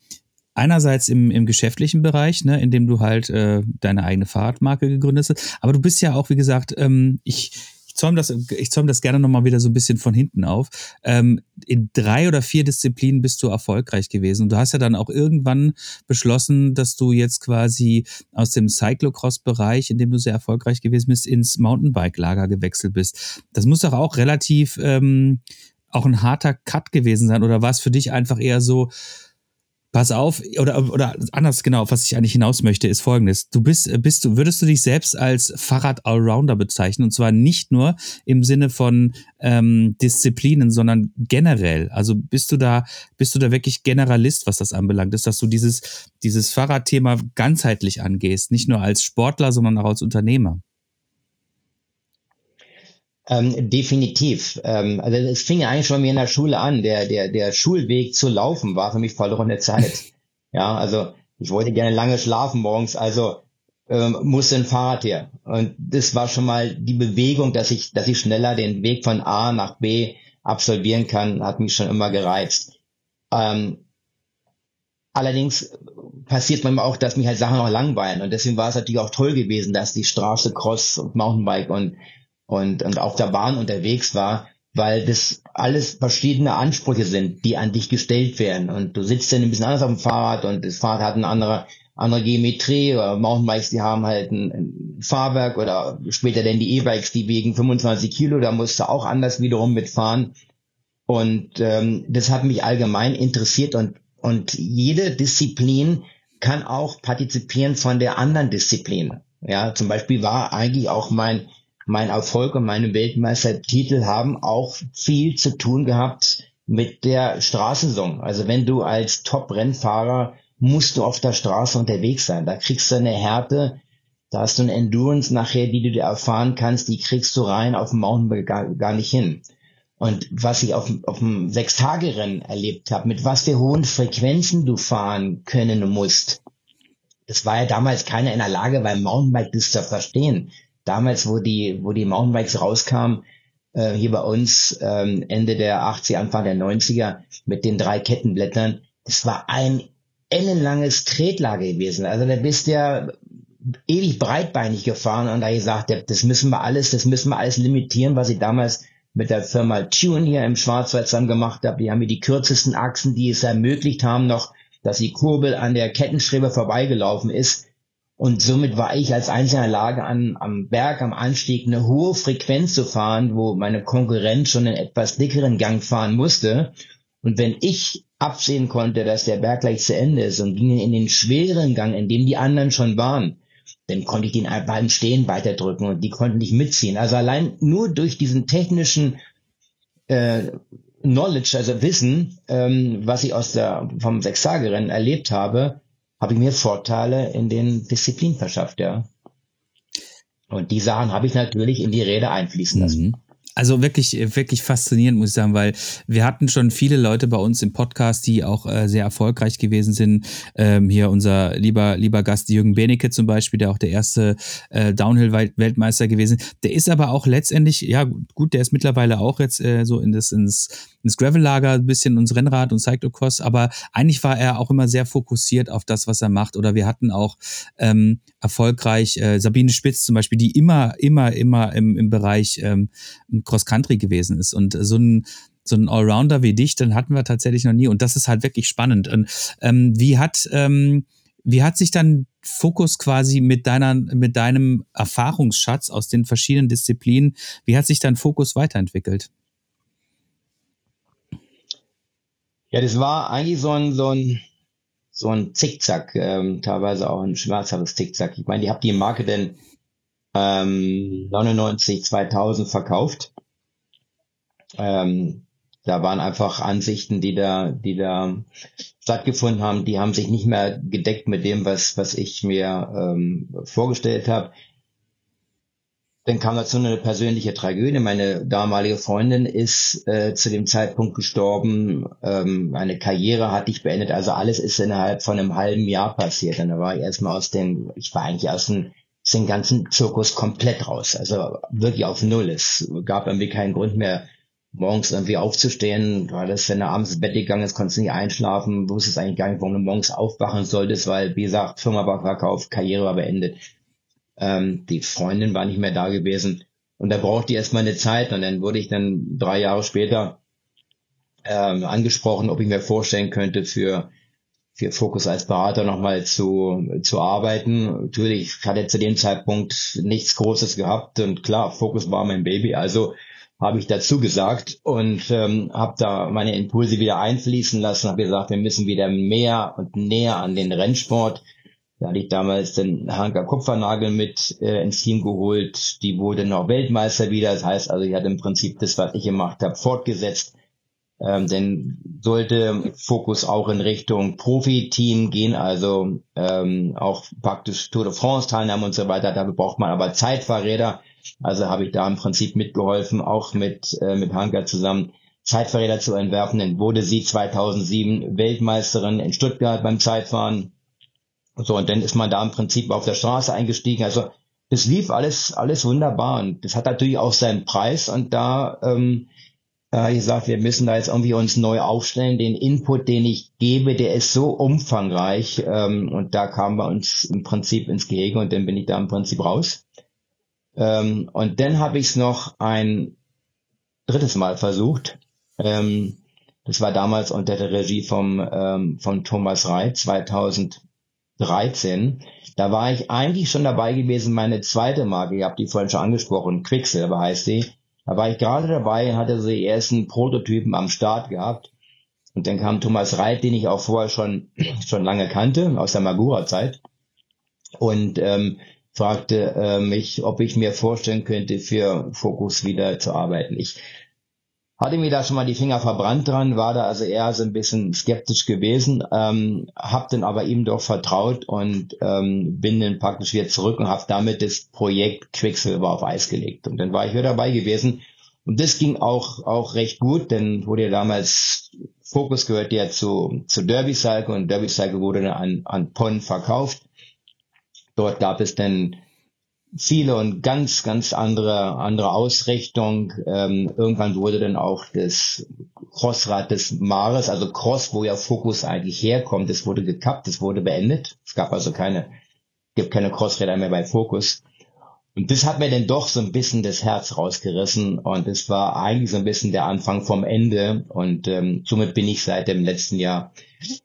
einerseits im, im geschäftlichen Bereich, ne, in dem du halt äh, deine eigene Fahrradmarke gegründet hast, aber du bist ja auch, wie gesagt, ähm, ich zäume das, ich zäume das gerne nochmal wieder so ein bisschen von hinten auf. Ähm, in drei oder vier Disziplinen bist du erfolgreich gewesen. Und du hast ja dann auch irgendwann beschlossen, dass du jetzt quasi aus dem Cyclocross-Bereich, in dem du sehr erfolgreich gewesen bist, ins Mountainbike-Lager gewechselt bist. Das muss doch auch relativ ähm, auch ein harter Cut gewesen sein. Oder war es für dich einfach eher so, Pass auf, oder, oder anders genau, was ich eigentlich hinaus möchte, ist folgendes. Du bist, bist du, würdest du dich selbst als Fahrrad-Allrounder bezeichnen? Und zwar nicht nur im Sinne von ähm, Disziplinen, sondern generell. Also bist du da, bist du da wirklich Generalist, was das anbelangt ist, dass du dieses, dieses Fahrradthema ganzheitlich angehst, nicht nur als Sportler, sondern auch als Unternehmer? Ähm, definitiv. Ähm, also es fing ja eigentlich schon mir in der Schule an. Der, der, der Schulweg zu laufen war für mich verlorene Zeit. ja, also ich wollte gerne lange schlafen morgens, also ähm, musste ein Fahrrad her. Und das war schon mal die Bewegung, dass ich, dass ich schneller den Weg von A nach B absolvieren kann, hat mich schon immer gereizt. Ähm, allerdings passiert manchmal auch, dass mich halt Sachen auch langweilen. Und deswegen war es natürlich auch toll gewesen, dass die Straße, Cross und Mountainbike und und, und auf der Bahn unterwegs war, weil das alles verschiedene Ansprüche sind, die an dich gestellt werden. Und du sitzt dann ein bisschen anders auf dem Fahrrad und das Fahrrad hat eine andere, andere Geometrie oder Mountainbikes, die haben halt ein, ein Fahrwerk oder später dann die E-Bikes, die wiegen 25 Kilo, da musst du auch anders wiederum mitfahren. Und ähm, das hat mich allgemein interessiert und, und jede Disziplin kann auch partizipieren von der anderen Disziplin. Ja, zum Beispiel war eigentlich auch mein mein Erfolg und meine Weltmeistertitel haben auch viel zu tun gehabt mit der Straßensaison. Also wenn du als Top-Rennfahrer musst du auf der Straße unterwegs sein. Da kriegst du eine Härte, da hast du eine Endurance nachher, die du dir erfahren kannst, die kriegst du rein auf dem Mountainbike gar, gar nicht hin. Und was ich auf, auf dem Sechstagerennen erlebt habe, mit was für hohen Frequenzen du fahren können musst, das war ja damals keiner in der Lage, beim Mountainbike das zu verstehen damals, wo die, wo die Mountainbikes rauskamen, äh, hier bei uns ähm, Ende der 80er, Anfang der 90er mit den drei Kettenblättern, das war ein ellenlanges Tretlager gewesen. Also da bist du ja ewig breitbeinig gefahren und da gesagt, das müssen wir alles, das müssen wir alles limitieren, was ich damals mit der Firma Tune hier im Schwarzwald zusammen gemacht habe. Die haben mir die kürzesten Achsen, die es ermöglicht haben, noch, dass die Kurbel an der Kettenstrebe vorbeigelaufen ist. Und somit war ich als einzelner Lage an, am Berg, am Anstieg eine hohe Frequenz zu fahren, wo meine Konkurrent schon einen etwas dickeren Gang fahren musste. Und wenn ich absehen konnte, dass der Berg gleich zu Ende ist und ging in den schweren Gang, in dem die anderen schon waren, dann konnte ich den einfach im Stehen weiterdrücken und die konnten nicht mitziehen. Also allein nur durch diesen technischen äh, Knowledge, also Wissen, ähm, was ich aus der vom Sechstagerennen erlebt habe, habe ich mir Vorteile in den Disziplinen verschafft, ja. Und die Sachen habe ich natürlich in die Rede einfließen lassen. Mhm also wirklich, wirklich faszinierend, muss ich sagen, weil wir hatten schon viele Leute bei uns im Podcast, die auch äh, sehr erfolgreich gewesen sind. Ähm, hier unser lieber, lieber Gast Jürgen Benecke zum Beispiel, der auch der erste äh, Downhill-Weltmeister gewesen. Der ist aber auch letztendlich, ja gut, der ist mittlerweile auch jetzt äh, so in das, ins, ins Gravel-Lager ein bisschen ins Rennrad und Cyclocross, aber eigentlich war er auch immer sehr fokussiert auf das, was er macht. Oder wir hatten auch ähm, erfolgreich äh, Sabine Spitz zum Beispiel, die immer, immer, immer im, im Bereich ähm, Cross-Country gewesen ist. Und so ein, so ein Allrounder wie dich, dann hatten wir tatsächlich noch nie. Und das ist halt wirklich spannend. Und ähm, wie hat, ähm, wie hat sich dann Fokus quasi mit deiner, mit deinem Erfahrungsschatz aus den verschiedenen Disziplinen, wie hat sich dein Fokus weiterentwickelt? Ja, das war eigentlich so ein, so ein, so ein Zickzack, ähm, teilweise auch ein schmerzhaftes Zickzack. Ich meine, ich habe die Marke denn ähm, 99, 2000 verkauft. Ähm, da waren einfach Ansichten, die da, die da stattgefunden haben, die haben sich nicht mehr gedeckt mit dem, was, was ich mir ähm, vorgestellt habe. Dann kam dazu eine persönliche Tragödie. Meine damalige Freundin ist äh, zu dem Zeitpunkt gestorben. Ähm, meine Karriere hatte ich beendet. Also alles ist innerhalb von einem halben Jahr passiert. Und da war ich erstmal aus dem, ich war eigentlich aus dem, aus dem ganzen Zirkus komplett raus. Also wirklich auf Null. Es gab irgendwie keinen Grund mehr, morgens irgendwie aufzustehen, weil das, wenn du abends ins Bett gegangen ist, konntest du nicht einschlafen, wusstest eigentlich gar nicht, warum du morgens aufwachen solltest, weil, wie gesagt, Firma war verkauft, Karriere war beendet. Ähm, die Freundin war nicht mehr da gewesen. Und da brauchte ich erstmal eine Zeit und dann wurde ich dann drei Jahre später ähm, angesprochen, ob ich mir vorstellen könnte, für, für Fokus als Berater nochmal zu, zu arbeiten. Natürlich hatte zu dem Zeitpunkt nichts Großes gehabt und klar, Fokus war mein Baby, also habe ich dazu gesagt und ähm, habe da meine Impulse wieder einfließen lassen, habe gesagt, wir müssen wieder mehr und näher an den Rennsport. Da hatte ich damals den Hanker Kupfernagel mit äh, ins Team geholt. Die wurde noch Weltmeister wieder. Das heißt also, ich hatte im Prinzip das, was ich gemacht habe, fortgesetzt. Ähm, denn sollte Fokus auch in Richtung Profi-Team gehen, also ähm, auch praktisch Tour de France teilnehmen und so weiter. Dafür braucht man aber Zeitfahrräder. Also habe ich da im Prinzip mitgeholfen, auch mit, äh, mit Hanka zusammen Zeitfahrräder zu entwerfen. Dann wurde sie 2007 Weltmeisterin in Stuttgart beim Zeitfahren. So, und dann ist man da im Prinzip auf der Straße eingestiegen. Also es lief alles, alles wunderbar. Und das hat natürlich auch seinen Preis. Und da ähm, äh, gesagt, wir müssen da jetzt irgendwie uns neu aufstellen. Den Input, den ich gebe, der ist so umfangreich. Ähm, und da kamen wir uns im Prinzip ins Gehege und dann bin ich da im Prinzip raus. Ähm, und dann habe ich es noch ein drittes Mal versucht. Ähm, das war damals unter der Regie vom, ähm, von Thomas Reit 2013. Da war ich eigentlich schon dabei gewesen, meine zweite Marke, ihr habt die vorhin schon angesprochen, Quicksilver heißt die. Da war ich gerade dabei, hatte so die ersten Prototypen am Start gehabt. Und dann kam Thomas Reit, den ich auch vorher schon, schon lange kannte, aus der Magura-Zeit. Und ähm, fragte äh, mich, ob ich mir vorstellen könnte, für Fokus wieder zu arbeiten. Ich hatte mir da schon mal die Finger verbrannt dran, war da also eher so ein bisschen skeptisch gewesen, ähm, habe dann aber ihm doch vertraut und ähm, bin dann praktisch wieder zurück und habe damit das Projekt Quicksilver auf Eis gelegt. Und dann war ich wieder dabei gewesen. Und das ging auch, auch recht gut, denn wurde ja damals, Fokus gehört ja zu, zu Derby Cycle und Derby Cycle wurde dann an, an PON verkauft. Dort gab es dann Ziele und ganz, ganz andere, andere Ausrichtung. Ähm, irgendwann wurde dann auch das Crossrad des Mares, also Cross, wo ja Fokus eigentlich herkommt, das wurde gekappt, das wurde beendet. Es gab also keine, gibt keine Crossräder mehr bei Fokus. Und das hat mir dann doch so ein bisschen das Herz rausgerissen und es war eigentlich so ein bisschen der Anfang vom Ende und ähm, somit bin ich seit dem letzten Jahr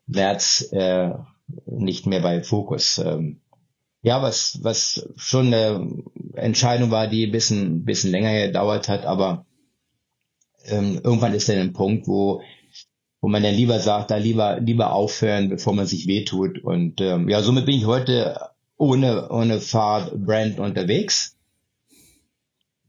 März äh, nicht mehr bei Fokus. Ähm, ja, was, was schon eine Entscheidung war, die ein bisschen, bisschen länger gedauert hat, aber ähm, irgendwann ist dann ein Punkt, wo, wo man dann lieber sagt, da lieber, lieber aufhören, bevor man sich wehtut. Und ähm, ja, somit bin ich heute ohne, ohne Fahrbrand unterwegs.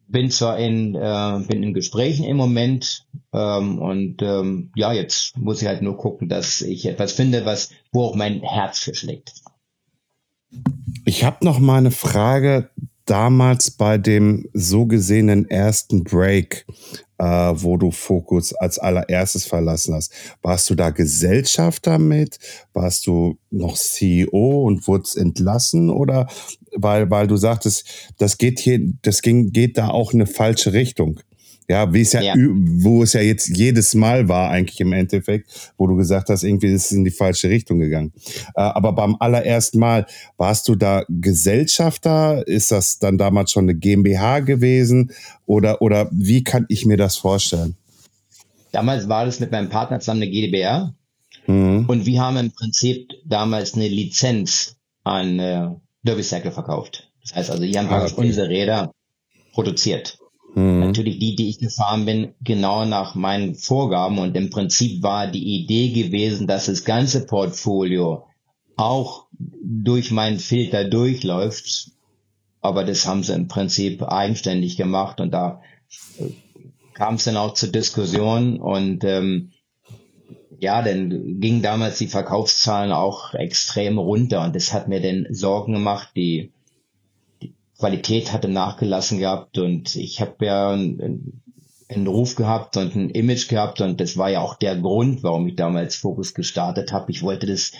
Bin zwar in, äh, bin in Gesprächen im Moment ähm, und ähm, ja, jetzt muss ich halt nur gucken, dass ich etwas finde, was, wo auch mein Herz für schlägt. Ich habe noch mal eine Frage damals bei dem so gesehenen ersten Break, äh, wo du Fokus als allererstes verlassen hast. Warst du da Gesellschafter mit? Warst du noch CEO und wurdest entlassen? Oder weil, weil du sagtest, das geht hier, das ging, geht da auch in eine falsche Richtung. Ja, wie es ja, ja, wo es ja jetzt jedes Mal war, eigentlich im Endeffekt, wo du gesagt hast, irgendwie ist es in die falsche Richtung gegangen. Äh, aber beim allerersten Mal, warst du da Gesellschafter? Ist das dann damals schon eine GmbH gewesen? Oder, oder wie kann ich mir das vorstellen? Damals war das mit meinem Partner zusammen eine GmbH. Mhm. Und wir haben im Prinzip damals eine Lizenz an äh, Derby Cycle verkauft. Das heißt also, hier haben ah, okay. unsere Räder produziert. Mhm. Natürlich die, die ich gefahren bin, genau nach meinen Vorgaben. Und im Prinzip war die Idee gewesen, dass das ganze Portfolio auch durch meinen Filter durchläuft. Aber das haben sie im Prinzip eigenständig gemacht und da äh, kam es dann auch zur Diskussion und ähm, ja, dann gingen damals die Verkaufszahlen auch extrem runter und das hat mir dann Sorgen gemacht. Die Qualität hatte nachgelassen gehabt und ich habe ja einen, einen Ruf gehabt und ein Image gehabt und das war ja auch der Grund, warum ich damals Fokus gestartet habe. Ich wollte das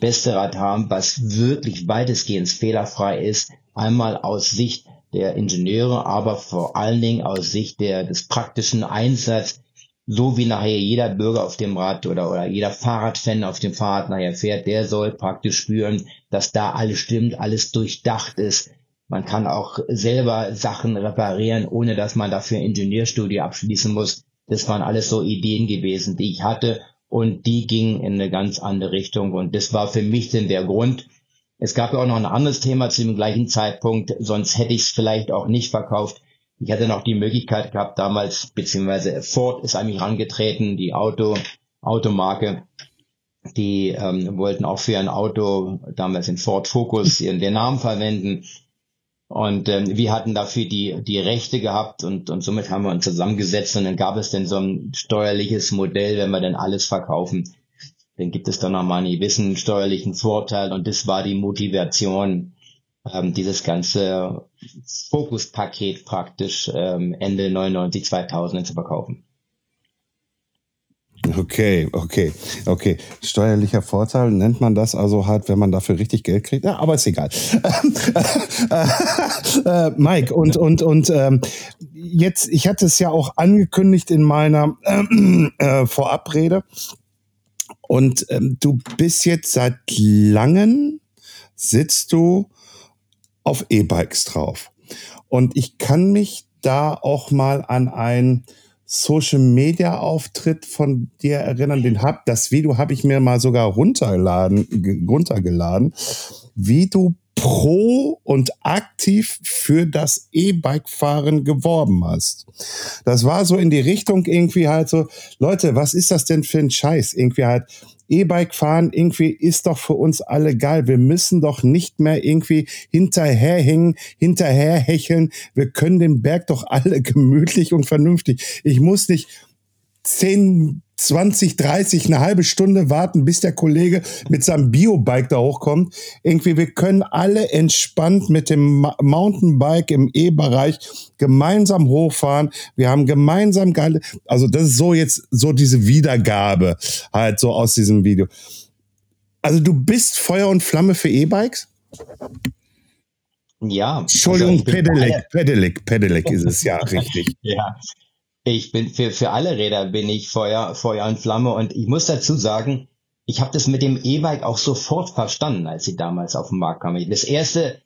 beste Rad haben, was wirklich weitestgehend fehlerfrei ist. Einmal aus Sicht der Ingenieure, aber vor allen Dingen aus Sicht der, des praktischen Einsatzes, so wie nachher jeder Bürger auf dem Rad oder, oder jeder Fahrradfan auf dem Fahrrad nachher fährt, der soll praktisch spüren, dass da alles stimmt, alles durchdacht ist, man kann auch selber Sachen reparieren, ohne dass man dafür Ingenieurstudie abschließen muss. Das waren alles so Ideen gewesen, die ich hatte und die gingen in eine ganz andere Richtung und das war für mich denn der Grund. Es gab ja auch noch ein anderes Thema zu dem gleichen Zeitpunkt, sonst hätte ich es vielleicht auch nicht verkauft. Ich hatte noch die Möglichkeit gehabt damals, beziehungsweise Ford ist an mich rangetreten, die Auto, Automarke. Die ähm, wollten auch für ein Auto, damals in Ford Focus, ihren den Namen verwenden. Und ähm, wir hatten dafür die, die Rechte gehabt und, und somit haben wir uns zusammengesetzt und dann gab es denn so ein steuerliches Modell, wenn wir denn alles verkaufen, dann gibt es dann nochmal einen gewissen steuerlichen Vorteil und das war die Motivation, ähm, dieses ganze Fokuspaket praktisch ähm, Ende 99, 2000 zu verkaufen. Okay, okay, okay. Steuerlicher Vorteil nennt man das also halt, wenn man dafür richtig Geld kriegt. Ja, aber ist egal. äh, Mike, und, und, und ähm, jetzt, ich hatte es ja auch angekündigt in meiner äh, Vorabrede. Und ähm, du bist jetzt seit langem, sitzt du auf E-Bikes drauf. Und ich kann mich da auch mal an ein Social Media Auftritt von dir erinnern, den hab, das Video habe ich mir mal sogar runtergeladen, runtergeladen, wie du pro und aktiv für das E-Bike-Fahren geworben hast. Das war so in die Richtung irgendwie halt so, Leute, was ist das denn für ein Scheiß? Irgendwie halt, E-Bike fahren irgendwie ist doch für uns alle geil. Wir müssen doch nicht mehr irgendwie hinterherhängen, hinterherhecheln. Wir können den Berg doch alle gemütlich und vernünftig. Ich muss nicht zehn 20, 30, eine halbe Stunde warten, bis der Kollege mit seinem Biobike da hochkommt. Irgendwie, wir können alle entspannt mit dem Mountainbike im E-Bereich gemeinsam hochfahren. Wir haben gemeinsam geile, also das ist so jetzt so diese Wiedergabe halt so aus diesem Video. Also du bist Feuer und Flamme für E-Bikes? Ja. Entschuldigung, also Pedelec, Pedelec, Pedelec ist es ja richtig. ja, ich bin für, für alle Räder bin ich Feuer, Feuer und Flamme und ich muss dazu sagen, ich habe das mit dem E-Bike auch sofort verstanden, als sie damals auf den Markt kam. Das erste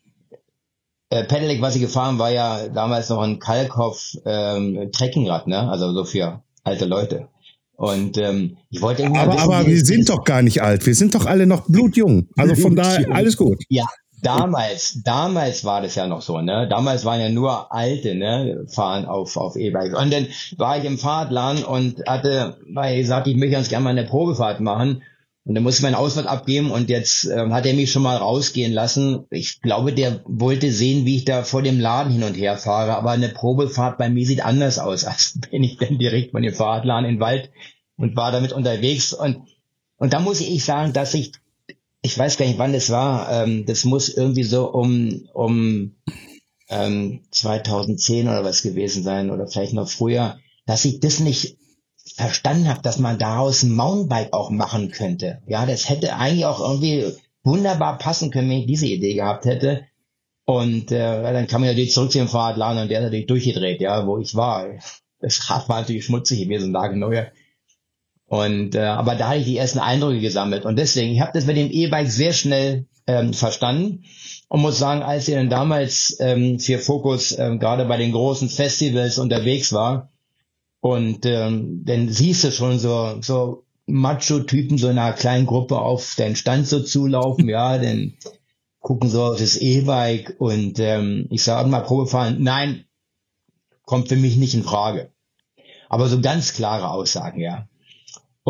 äh, Pedelec, was ich gefahren, war ja damals noch ein Kalkhoff ähm, Trekkingrad, ne? Also so für alte Leute. Und ähm, ich wollte irgendwie. Aber, wissen, aber wir sind doch gar nicht alt. Wir sind doch alle noch blutjung. Also von daher alles gut. Ja, damals, damals war das ja noch so, ne? Damals waren ja nur Alte, ne? Fahren auf, auf E-Bikes. Und dann war ich im Fahrtladen und hatte, weil ich sagte, ich möchte ganz gerne mal eine Probefahrt machen. Und dann musste ich meinen Ausfahrt abgeben und jetzt ähm, hat er mich schon mal rausgehen lassen. Ich glaube, der wollte sehen, wie ich da vor dem Laden hin und her fahre. Aber eine Probefahrt bei mir sieht anders aus, als bin ich dann direkt von dem Fahrtladen in den Wald und war damit unterwegs. Und, und da muss ich sagen, dass ich ich weiß gar nicht, wann das war. Ähm, das muss irgendwie so um, um ähm, 2010 oder was gewesen sein oder vielleicht noch früher, dass ich das nicht verstanden habe, dass man daraus ein Mountainbike auch machen könnte. Ja, das hätte eigentlich auch irgendwie wunderbar passen können, wenn ich diese Idee gehabt hätte. Und äh, dann kam ich natürlich zurück zu dem Fahrradladen und der hat natürlich durchgedreht, ja, wo ich war. Das Rad war natürlich schmutzig gewesen, nagelneuer. Und äh, aber da habe ich die ersten Eindrücke gesammelt und deswegen, ich habe das mit dem E-Bike sehr schnell ähm, verstanden und muss sagen, als ich dann damals ähm, für Fokus ähm, gerade bei den großen Festivals unterwegs war und ähm, dann siehst du schon so so Macho-Typen so in einer kleinen Gruppe auf deinen Stand so zulaufen, ja, dann gucken so auf das E-Bike und ähm, ich sage mal Probefahren, nein, kommt für mich nicht in Frage. Aber so ganz klare Aussagen, ja.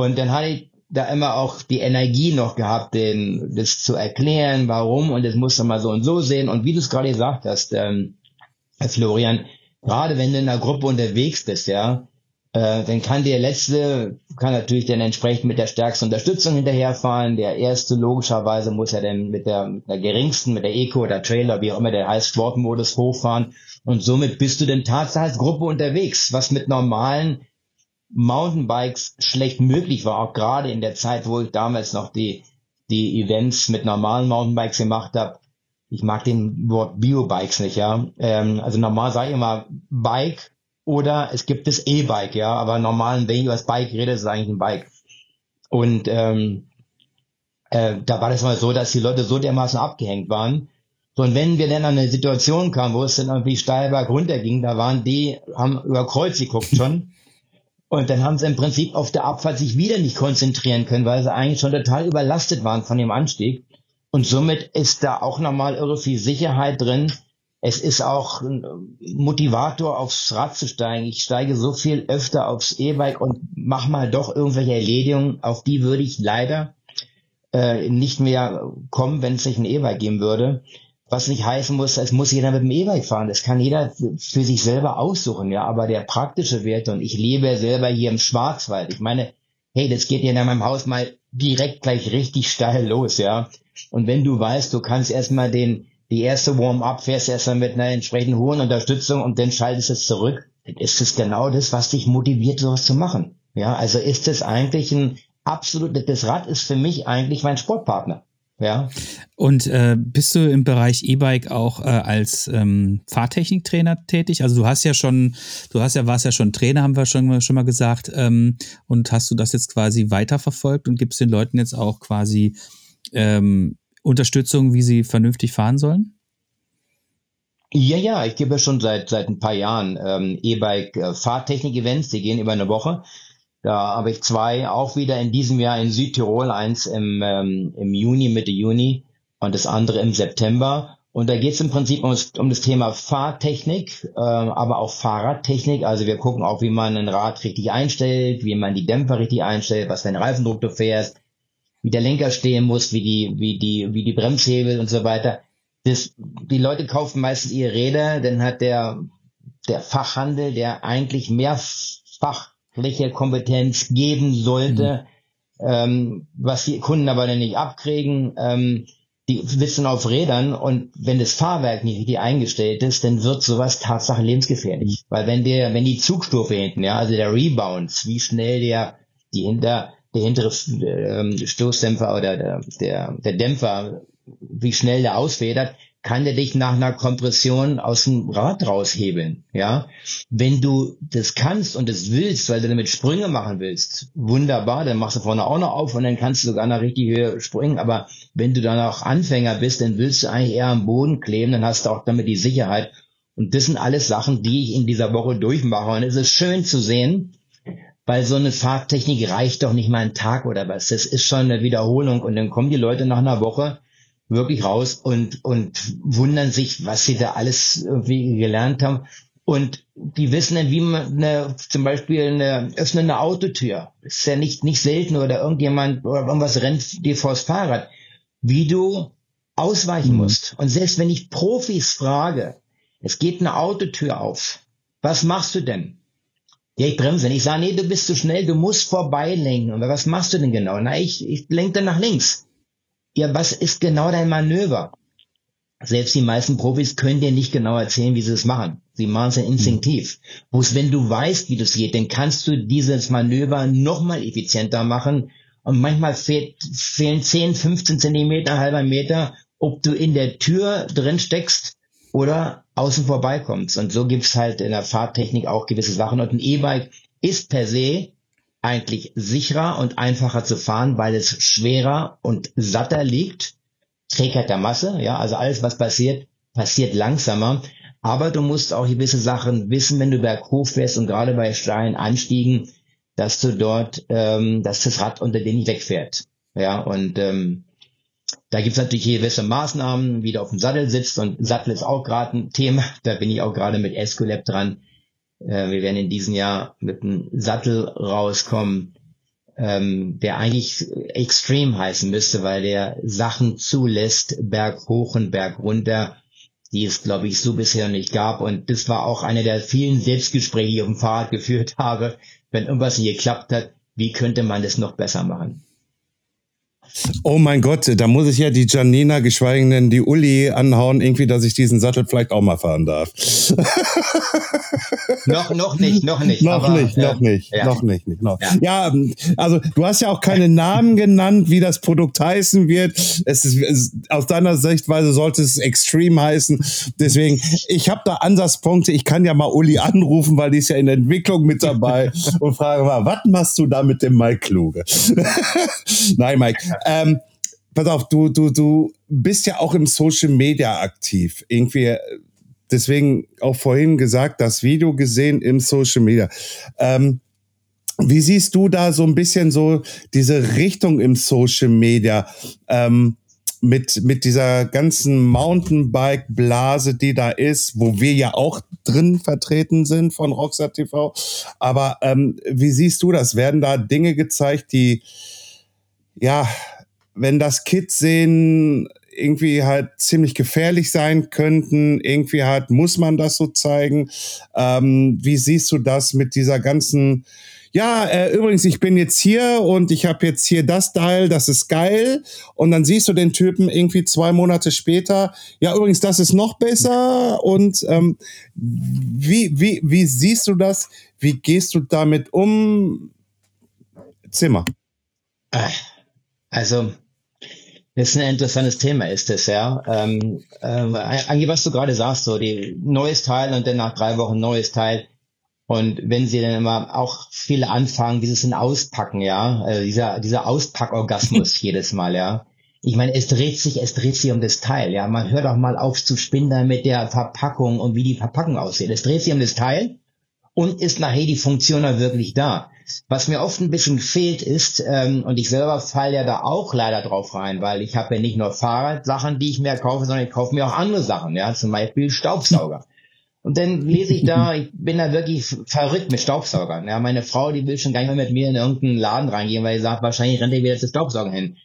Und dann hatte ich da immer auch die Energie noch gehabt, den, das zu erklären, warum und das muss man mal so und so sehen. Und wie du es gerade gesagt hast, ähm, Florian, gerade wenn du in einer Gruppe unterwegs bist, ja, äh, dann kann der Letzte, kann natürlich dann entsprechend mit der stärksten Unterstützung hinterherfahren. Der Erste logischerweise muss ja dann mit der, mit der geringsten, mit der Eco oder Trailer, wie auch immer der heißt, Sportmodus hochfahren. Und somit bist du dann tatsächlich als Gruppe unterwegs, was mit normalen Mountainbikes schlecht möglich war, auch gerade in der Zeit, wo ich damals noch die, die Events mit normalen Mountainbikes gemacht habe. Ich mag den Wort Biobikes nicht, ja. Ähm, also normal sage ich immer Bike oder es gibt das E-Bike, ja. Aber normal, wenn ich über das Bike rede, ist es eigentlich ein Bike. Und ähm, äh, da war das mal so, dass die Leute so dermaßen abgehängt waren. So, und wenn wir dann an eine Situation kamen, wo es dann irgendwie steil berg runterging, da waren die, haben über Kreuz geguckt schon. Und dann haben sie im Prinzip auf der Abfahrt sich wieder nicht konzentrieren können, weil sie eigentlich schon total überlastet waren von dem Anstieg. Und somit ist da auch nochmal irre viel Sicherheit drin, es ist auch ein Motivator, aufs Rad zu steigen. Ich steige so viel öfter aufs E-Bike und mach mal doch irgendwelche Erledigungen, auf die würde ich leider äh, nicht mehr kommen, wenn es nicht ein E-Bike geben würde. Was nicht heißen muss, es muss jeder mit dem E-Bike fahren. Das kann jeder für sich selber aussuchen, ja. Aber der praktische Wert, und ich lebe selber hier im Schwarzwald. Ich meine, hey, das geht ja in meinem Haus mal direkt gleich richtig steil los, ja. Und wenn du weißt, du kannst erstmal den, die erste Warm-up fährst erstmal mit einer entsprechend hohen Unterstützung und dann schaltest es zurück, dann ist es genau das, was dich motiviert, sowas zu machen. Ja, also ist es eigentlich ein absolut, das Rad ist für mich eigentlich mein Sportpartner. Ja. Und äh, bist du im Bereich E-Bike auch äh, als ähm, Fahrtechniktrainer tätig? Also du hast ja schon, du hast ja, warst ja schon Trainer, haben wir schon, schon mal gesagt. Ähm, und hast du das jetzt quasi weiterverfolgt und gibst den Leuten jetzt auch quasi ähm, Unterstützung, wie sie vernünftig fahren sollen? Ja, ja, ich gebe schon seit seit ein paar Jahren ähm, E-Bike äh, die gehen über eine Woche. Da habe ich zwei auch wieder in diesem Jahr in Südtirol, eins im, ähm, im Juni, Mitte Juni und das andere im September. Und da geht es im Prinzip um um das Thema Fahrtechnik, äh, aber auch Fahrradtechnik. Also wir gucken auch, wie man ein Rad richtig einstellt, wie man die Dämpfer richtig einstellt, was für einen Reifendruck du fährst, wie der Lenker stehen muss, wie die, wie die, wie die Bremshebel und so weiter. Das, die Leute kaufen meistens ihre Räder, dann hat der, der Fachhandel, der eigentlich mehrfach Kompetenz geben sollte, mhm. ähm, was die Kunden aber dann nicht abkriegen. Ähm, die sitzen auf Rädern und wenn das Fahrwerk nicht richtig eingestellt ist, dann wird sowas Tatsache lebensgefährlich. Mhm. Weil wenn der, wenn die Zugstufe hinten, ja, also der Rebound, wie schnell der, die hinter, der hintere ähm, Stoßdämpfer oder der, der, der Dämpfer, wie schnell der ausfedert, kann der dich nach einer Kompression aus dem Rad raushebeln. Ja, wenn du das kannst und das willst, weil du damit Sprünge machen willst, wunderbar, dann machst du vorne auch noch auf und dann kannst du sogar nach richtig Höhe springen. Aber wenn du dann auch Anfänger bist, dann willst du eigentlich eher am Boden kleben, dann hast du auch damit die Sicherheit. Und das sind alles Sachen, die ich in dieser Woche durchmache. Und es ist schön zu sehen, weil so eine Fahrtechnik reicht doch nicht mal einen Tag oder was. Das ist schon eine Wiederholung. Und dann kommen die Leute nach einer Woche wirklich raus und, und wundern sich, was sie da alles irgendwie gelernt haben. Und die wissen dann, wie man eine, zum Beispiel eine öffnende Autotür, ist ja nicht, nicht selten oder irgendjemand oder irgendwas rennt dir vors Fahrrad, wie du ausweichen mhm. musst. Und selbst wenn ich Profis frage, es geht eine Autotür auf, was machst du denn? Ja, ich bremse. Ich sage, nee, du bist zu schnell, du musst vorbeilenken. Und was machst du denn genau? Na, ich, ich lenke dann nach links ja, was ist genau dein Manöver? Selbst die meisten Profis können dir nicht genau erzählen, wie sie es machen. Sie machen es ja instinktiv. Bloß wenn du weißt, wie das geht, dann kannst du dieses Manöver nochmal effizienter machen. Und manchmal fehlt, fehlen 10, 15 Zentimeter, halber Meter, ob du in der Tür drin steckst oder außen vorbeikommst. Und so gibt's halt in der Fahrtechnik auch gewisse Sachen. Und ein E-Bike ist per se eigentlich sicherer und einfacher zu fahren, weil es schwerer und satter liegt. Trägheit der Masse, ja, also alles, was passiert, passiert langsamer. Aber du musst auch gewisse Sachen wissen, wenn du berghoch fährst und gerade bei steilen Anstiegen, dass du dort, ähm, dass das Rad unter dir nicht wegfährt. Ja, und ähm, da gibt's natürlich gewisse Maßnahmen, wie du auf dem Sattel sitzt und Sattel ist auch gerade ein Thema. Da bin ich auch gerade mit Escolab dran, äh, wir werden in diesem Jahr mit einem Sattel rauskommen, ähm, der eigentlich Extreme heißen müsste, weil der Sachen zulässt, Berg hoch und Berg runter, die es, glaube ich, so bisher nicht gab. Und das war auch eine der vielen Selbstgespräche, die ich auf dem Fahrrad geführt habe, wenn irgendwas nicht geklappt hat, wie könnte man das noch besser machen? Oh mein Gott, da muss ich ja die Janina, geschweige denn die Uli anhauen, irgendwie, dass ich diesen Sattel vielleicht auch mal fahren darf. noch, noch nicht, noch nicht. noch aber, nicht, noch nicht, ja. noch nicht, nicht noch. Ja. ja. also du hast ja auch keine Namen genannt, wie das Produkt heißen wird. Es ist, es, aus deiner Sichtweise sollte es Extreme heißen. Deswegen, ich habe da Ansatzpunkte. Ich kann ja mal Uli anrufen, weil die ist ja in der Entwicklung mit dabei und frage mal, was machst du da mit dem Mike Kluge? Nein, Mike. Ähm, pass auf, du, du, du bist ja auch im Social Media aktiv. Irgendwie, deswegen auch vorhin gesagt, das Video gesehen im Social Media. Ähm, wie siehst du da so ein bisschen so diese Richtung im Social Media? Ähm, mit, mit dieser ganzen Mountainbike-Blase, die da ist, wo wir ja auch drin vertreten sind von Rockstar TV. Aber ähm, wie siehst du das? Werden da Dinge gezeigt, die, ja, wenn das Kids sehen, irgendwie halt ziemlich gefährlich sein könnten. Irgendwie halt muss man das so zeigen. Ähm, wie siehst du das mit dieser ganzen ja, äh, übrigens, ich bin jetzt hier und ich habe jetzt hier das Teil, das ist geil. Und dann siehst du den Typen irgendwie zwei Monate später, ja, übrigens, das ist noch besser. Und ähm, wie, wie, wie siehst du das? Wie gehst du damit um? Zimmer. Äh, also, das ist ein interessantes Thema, ist es, ja. Ähm, ähm, eigentlich, was du gerade sagst, so die neues Teil und dann nach drei Wochen neues Teil und wenn sie dann immer auch viele anfangen, dieses in Auspacken, ja, also dieser, dieser Auspackorgasmus jedes Mal, ja. Ich meine, es dreht sich, es dreht sich um das Teil, ja. Man hört auch mal auf zu spinnen mit der Verpackung und wie die Verpackung aussieht. Es dreht sich um das Teil und ist nachher die Funktion da wirklich da. Was mir oft ein bisschen fehlt ist, ähm, und ich selber falle ja da auch leider drauf rein, weil ich habe ja nicht nur Fahrradsachen, die ich mir kaufe, sondern ich kaufe mir auch andere Sachen, ja, zum Beispiel Staubsauger. Und dann lese ich da, ich bin da wirklich verrückt mit Staubsaugern. Ja, meine Frau, die will schon gar nicht mehr mit mir in irgendeinen Laden reingehen, weil sie sagt, wahrscheinlich rennt er wieder zu Staubsaugen hin.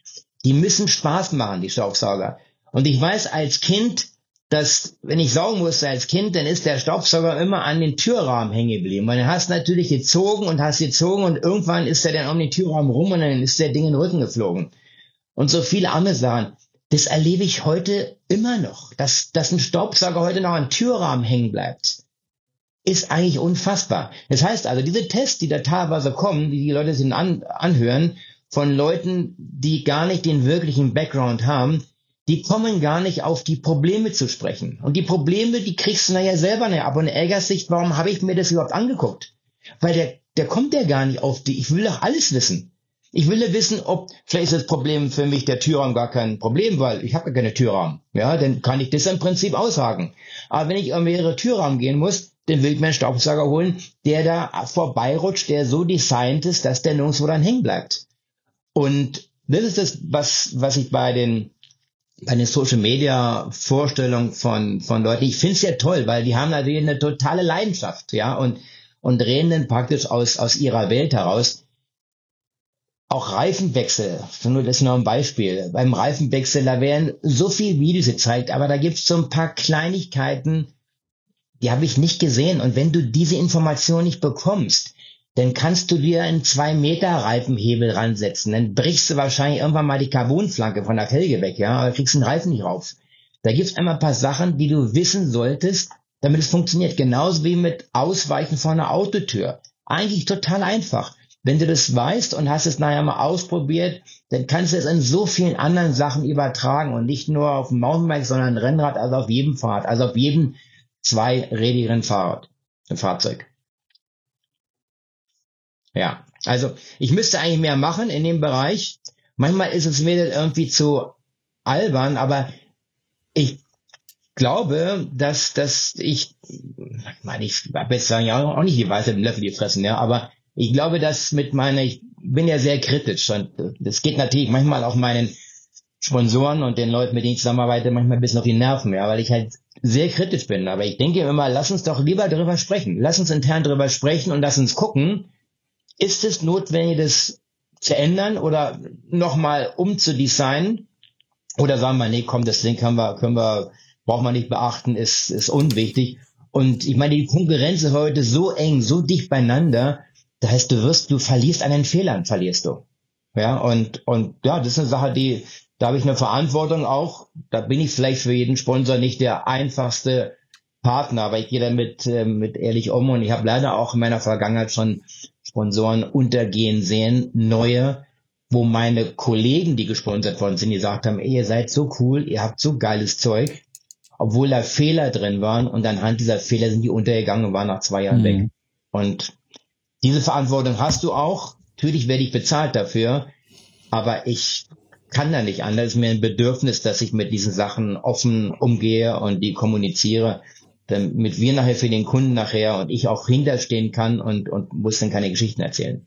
Die müssen Spaß machen, die Staubsauger. Und ich weiß als Kind, dass, wenn ich saugen musste als Kind, dann ist der Staubsauger immer an den Türrahmen hängen geblieben. Und dann hast natürlich gezogen und hast gezogen und irgendwann ist er dann um den Türrahmen rum und dann ist der Ding in den Rücken geflogen. Und so viele andere Sachen das erlebe ich heute immer noch. Dass, dass ein Staubsauger heute noch an Türrahmen hängen bleibt, ist eigentlich unfassbar. Das heißt also, diese Tests, die da teilweise kommen, die die Leute sich an, anhören, von Leuten, die gar nicht den wirklichen Background haben, die kommen gar nicht auf die Probleme zu sprechen. Und die Probleme, die kriegst du nachher selber nicht ab und ärgerst dich, warum habe ich mir das überhaupt angeguckt? Weil der, der kommt ja gar nicht auf die, ich will doch alles wissen. Ich will ja wissen, ob vielleicht ist das Problem für mich der Türraum gar kein Problem, weil ich habe ja keine Türraum. Ja, dann kann ich das im Prinzip aushaken. Aber wenn ich um mehrere Türraum gehen muss, dann will ich mir einen Staubsauger holen, der da vorbeirutscht, der so designt ist, dass der nirgendwo dann hängen bleibt. Und das ist das, was, was ich bei den bei den Social Media Vorstellungen von, von Leuten, ich finde es ja toll, weil die haben natürlich eine totale Leidenschaft, ja, und, und reden dann praktisch aus, aus ihrer Welt heraus. Auch Reifenwechsel, nur das ist nur ein Beispiel. Beim Reifenwechsel, da werden so viele Videos gezeigt, aber da gibt es so ein paar Kleinigkeiten, die habe ich nicht gesehen. Und wenn du diese Information nicht bekommst, dann kannst du dir einen 2 Meter Reifenhebel ransetzen. Dann brichst du wahrscheinlich irgendwann mal die Carbonflanke von der Felge weg, ja, aber kriegst den Reifen nicht rauf. Da gibt es einmal ein paar Sachen, die du wissen solltest, damit es funktioniert. Genauso wie mit Ausweichen von einer Autotür. Eigentlich total einfach. Wenn du das weißt und hast es nachher mal ausprobiert, dann kannst du es in so vielen anderen Sachen übertragen und nicht nur auf dem Mountainbike, sondern Rennrad, also auf jedem Fahrrad, also auf jedem zweirädigen Fahrrad, Fahrzeug. Ja, also ich müsste eigentlich mehr machen in dem Bereich. Manchmal ist es mir irgendwie zu albern, aber ich glaube, dass, dass ich, ich meine, ich sagen, ja auch nicht die Weisheit im Löffel gefressen, ja, aber ich glaube, dass mit meiner, ich bin ja sehr kritisch und das geht natürlich manchmal auch meinen Sponsoren und den Leuten, mit denen ich zusammenarbeite, manchmal ein bisschen auf die Nerven, ja, weil ich halt sehr kritisch bin. Aber ich denke immer, lass uns doch lieber darüber sprechen. Lass uns intern darüber sprechen und lass uns gucken, ist es notwendig, das zu ändern oder nochmal umzudesignen? Oder sagen wir, nee, komm, das Ding können wir, können wir, braucht man nicht beachten, ist, ist unwichtig. Und ich meine, die Konkurrenz ist heute so eng, so dicht beieinander, das heißt, du wirst, du verlierst an den Fehlern, verlierst du. Ja, und, und ja, das ist eine Sache, die, da habe ich eine Verantwortung auch. Da bin ich vielleicht für jeden Sponsor nicht der einfachste Partner, aber ich gehe damit äh, mit ehrlich um und ich habe leider auch in meiner Vergangenheit schon Sponsoren untergehen sehen, neue, wo meine Kollegen, die gesponsert worden sind, die gesagt haben, ey, ihr seid so cool, ihr habt so geiles Zeug, obwohl da Fehler drin waren und anhand dieser Fehler sind die untergegangen und waren nach zwei Jahren mhm. weg. Und diese Verantwortung hast du auch. Natürlich werde ich bezahlt dafür, aber ich kann da nicht anders. Es ist mir ein Bedürfnis, dass ich mit diesen Sachen offen umgehe und die kommuniziere, damit wir nachher für den Kunden nachher und ich auch hinterstehen kann und, und muss dann keine Geschichten erzählen.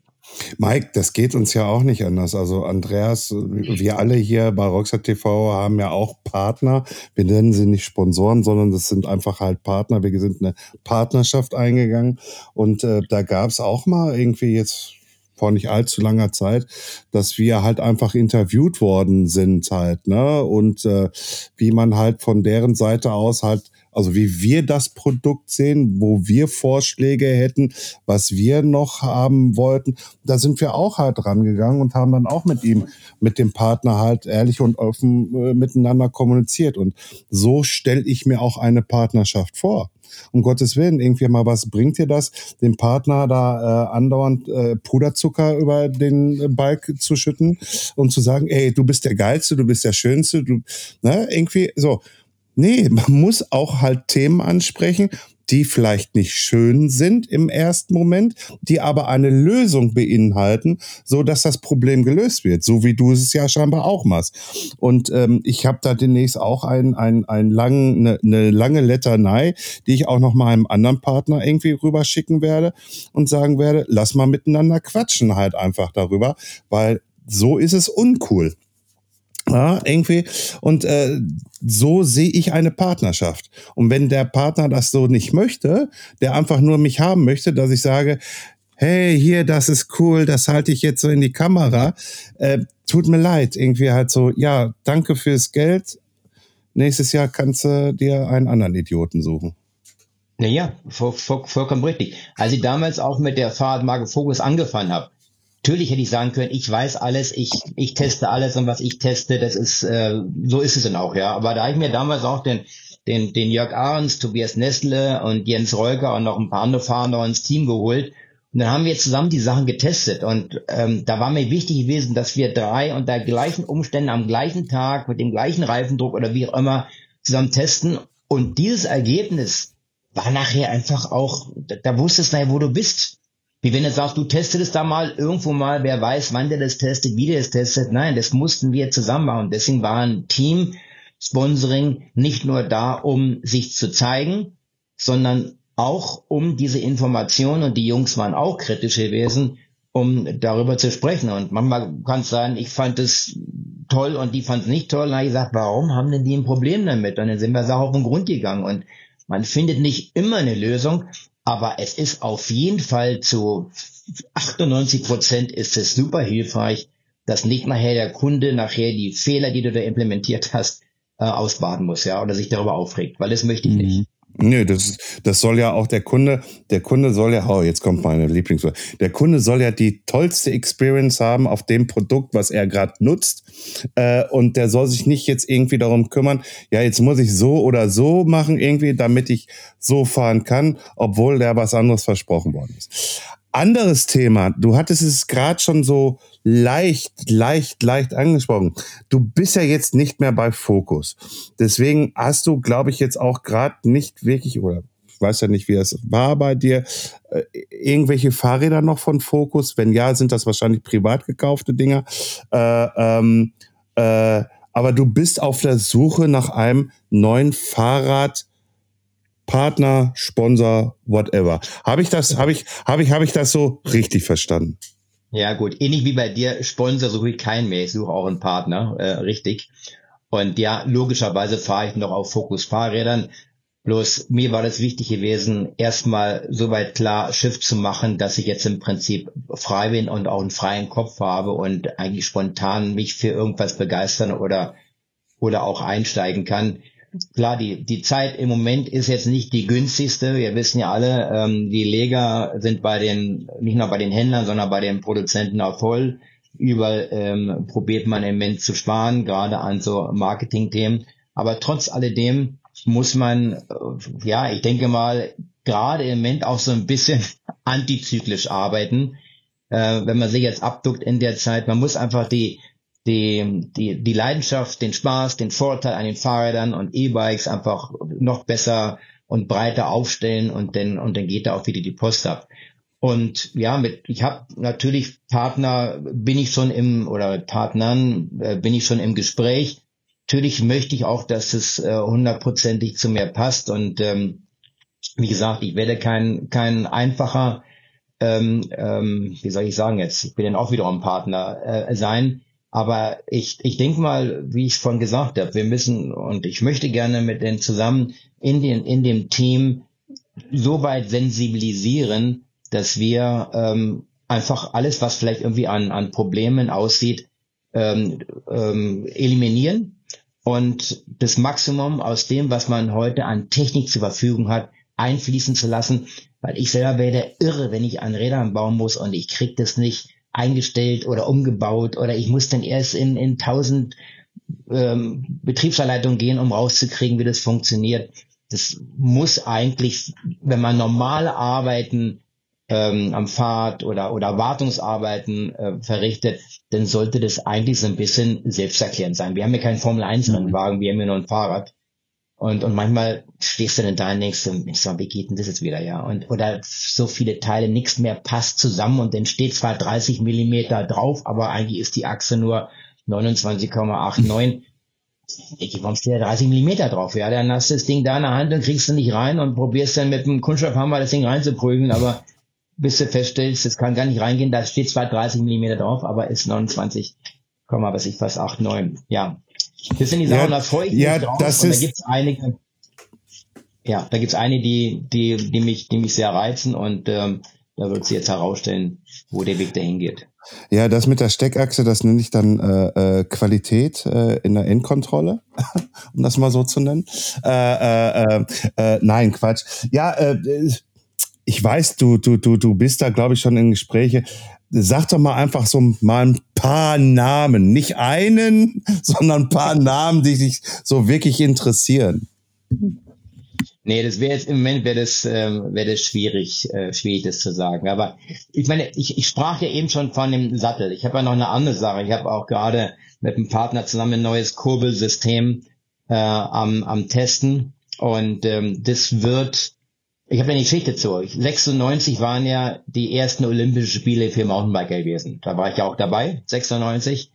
Mike, das geht uns ja auch nicht anders. Also Andreas, wir alle hier bei Rockstar TV haben ja auch Partner. Wir nennen sie nicht Sponsoren, sondern das sind einfach halt Partner. Wir sind eine Partnerschaft eingegangen und äh, da gab es auch mal irgendwie jetzt vor nicht allzu langer Zeit, dass wir halt einfach interviewt worden sind halt, ne? Und äh, wie man halt von deren Seite aus halt also wie wir das Produkt sehen, wo wir Vorschläge hätten, was wir noch haben wollten. Da sind wir auch halt rangegangen und haben dann auch mit ihm, mit dem Partner halt ehrlich und offen äh, miteinander kommuniziert. Und so stelle ich mir auch eine Partnerschaft vor. Um Gottes Willen, irgendwie mal, was bringt dir das, dem Partner da äh, andauernd äh, Puderzucker über den Balk zu schütten und zu sagen, ey, du bist der Geilste, du bist der Schönste, du, ne, irgendwie so. Nee, man muss auch halt Themen ansprechen, die vielleicht nicht schön sind im ersten Moment, die aber eine Lösung beinhalten, so dass das Problem gelöst wird, so wie du es ja scheinbar auch machst. Und ähm, ich habe da demnächst auch ein, ein, ein lang, eine, eine lange Letternei, die ich auch noch mal einem anderen Partner irgendwie rüberschicken werde und sagen werde, lass mal miteinander quatschen halt einfach darüber, weil so ist es uncool. Ja, irgendwie. Und äh, so sehe ich eine Partnerschaft. Und wenn der Partner das so nicht möchte, der einfach nur mich haben möchte, dass ich sage, hey, hier, das ist cool, das halte ich jetzt so in die Kamera, äh, tut mir leid, irgendwie halt so, ja, danke fürs Geld. Nächstes Jahr kannst du dir einen anderen Idioten suchen. Naja, voll, voll, vollkommen richtig. Als ich damals auch mit der Fahrradmarke Focus angefangen habe, Natürlich hätte ich sagen können, ich weiß alles, ich, ich teste alles und was ich teste, das ist, äh, so ist es dann auch, ja. Aber da habe ich mir damals auch den, den, den Jörg Ahrens, Tobias Nestle und Jens Reuger und noch ein paar andere Fahrer noch ins Team geholt. Und dann haben wir zusammen die Sachen getestet. Und ähm, da war mir wichtig gewesen, dass wir drei unter gleichen Umständen am gleichen Tag mit dem gleichen Reifendruck oder wie auch immer zusammen testen. Und dieses Ergebnis war nachher einfach auch, da, da wusstest du, wo du bist. Wie wenn du sagst, du testest es da mal irgendwo mal, wer weiß, wann der das testet, wie der das testet. Nein, das mussten wir zusammen machen. Deswegen war ein Team Sponsoring nicht nur da, um sich zu zeigen, sondern auch um diese Informationen, und die Jungs waren auch kritisch gewesen, um darüber zu sprechen. Und manchmal kann es sein, ich fand es toll und die fand es nicht toll. Und dann habe ich gesagt, warum haben denn die ein Problem damit? Und dann sind wir Sache auf den Grund gegangen. Und man findet nicht immer eine Lösung, aber es ist auf jeden Fall zu 98 Prozent ist es super hilfreich, dass nicht nachher der Kunde nachher die Fehler, die du da implementiert hast, äh, ausbaden muss, ja, oder sich darüber aufregt, weil das möchte ich nicht. Nö, das, das soll ja auch der Kunde, der Kunde soll ja, oh, jetzt kommt meine Lieblingswort, der Kunde soll ja die tollste Experience haben auf dem Produkt, was er gerade nutzt. Äh, und der soll sich nicht jetzt irgendwie darum kümmern, ja, jetzt muss ich so oder so machen, irgendwie, damit ich so fahren kann, obwohl der was anderes versprochen worden ist. Anderes Thema, du hattest es gerade schon so leicht, leicht, leicht angesprochen. Du bist ja jetzt nicht mehr bei Fokus. Deswegen hast du, glaube ich, jetzt auch gerade nicht wirklich, oder ich weiß ja nicht, wie es war bei dir, äh, irgendwelche Fahrräder noch von Fokus? Wenn ja, sind das wahrscheinlich privat gekaufte Dinger. Äh, ähm, äh, aber du bist auf der Suche nach einem neuen Fahrrad, Partner, Sponsor, whatever. Habe ich das, habe ich, habe ich, habe ich das so richtig verstanden? Ja, gut. Ähnlich wie bei dir, Sponsor suche ich keinen mehr. Ich suche auch einen Partner, äh, richtig. Und ja, logischerweise fahre ich noch auf Fokus Fahrrädern. Bloß mir war das wichtig gewesen, erstmal soweit klar Schiff zu machen, dass ich jetzt im Prinzip frei bin und auch einen freien Kopf habe und eigentlich spontan mich für irgendwas begeistern oder, oder auch einsteigen kann klar, die, die Zeit im Moment ist jetzt nicht die günstigste. Wir wissen ja alle, ähm, die Leger sind bei den, nicht nur bei den Händlern, sondern bei den Produzenten auch voll. Überall ähm, probiert man im Moment zu sparen, gerade an so Marketingthemen. Aber trotz alledem muss man, äh, ja, ich denke mal, gerade im Moment auch so ein bisschen antizyklisch arbeiten. Äh, wenn man sich jetzt abduckt in der Zeit, man muss einfach die, die, die, die Leidenschaft, den Spaß, den Vorteil an den Fahrrädern und E-Bikes einfach noch besser und breiter aufstellen und dann, und dann geht da auch wieder die Post ab. Und ja, mit, ich habe natürlich Partner, bin ich schon im, oder Partnern äh, bin ich schon im Gespräch. Natürlich möchte ich auch, dass es äh, hundertprozentig zu mir passt. Und ähm, wie gesagt, ich werde kein, kein einfacher ähm, ähm, wie soll ich sagen jetzt, ich bin dann auch wiederum Partner äh, sein. Aber ich, ich denke mal, wie ich schon gesagt habe, wir müssen und ich möchte gerne mit denen zusammen in, den, in dem Team so weit sensibilisieren, dass wir ähm, einfach alles, was vielleicht irgendwie an, an Problemen aussieht, ähm, ähm, eliminieren und das Maximum aus dem, was man heute an Technik zur Verfügung hat, einfließen zu lassen, weil ich selber werde irre, wenn ich an Rädern bauen muss und ich krieg das nicht eingestellt oder umgebaut oder ich muss dann erst in, in tausend ähm, Betriebsanleitungen gehen, um rauszukriegen, wie das funktioniert. Das muss eigentlich, wenn man normale Arbeiten ähm, am Fahrt oder, oder Wartungsarbeiten äh, verrichtet, dann sollte das eigentlich so ein bisschen selbsterklärend sein. Wir haben ja keinen Formel-1-Rennwagen, mhm. wir haben ja nur ein Fahrrad. Und, und manchmal stehst du dann da und denkst, ich sag, wie geht denn das jetzt wieder, ja? Und, oder so viele Teile, nichts mehr passt zusammen und dann steht zwar 30 Millimeter drauf, aber eigentlich ist die Achse nur 29,89. Ich, warum steht da 30 Millimeter drauf? Ja, dann hast du das Ding da in der Hand und kriegst du nicht rein und probierst dann mit dem Kunststoffhammer das Ding reinzuprügeln, aber bis du feststellst, das kann gar nicht reingehen, da steht zwar 30 Millimeter drauf, aber ist 29, was ich fast 8, 9. Ja. Das sind die Sachen, ja, da freue ich mich ja, drauf. Das und da gibt's einige, ja, da gibt's einige, die, die, die mich, die mich sehr reizen und ähm, da wird sie jetzt herausstellen, wo der Weg dahin geht. Ja, das mit der Steckachse, das nenne ich dann äh, äh, Qualität äh, in der Endkontrolle, um das mal so zu nennen. Äh, äh, äh, nein, Quatsch. Ja, ich weiß, du, du, du, du bist da, glaube ich, schon in Gespräche. Sag doch mal einfach so mal ein paar Namen. Nicht einen, sondern ein paar Namen, die dich so wirklich interessieren. Nee, das wäre jetzt im Moment wäre das, ähm, wäre das schwierig, äh, schwierig das zu sagen. Aber ich meine, ich, ich sprach ja eben schon von dem Sattel. Ich habe ja noch eine andere Sache. Ich habe auch gerade mit einem Partner zusammen ein neues Kurbelsystem äh, am, am Testen. Und ähm, das wird ich habe eine Geschichte zu euch. 96 waren ja die ersten Olympischen Spiele für Mountainbiker gewesen. Da war ich ja auch dabei. 96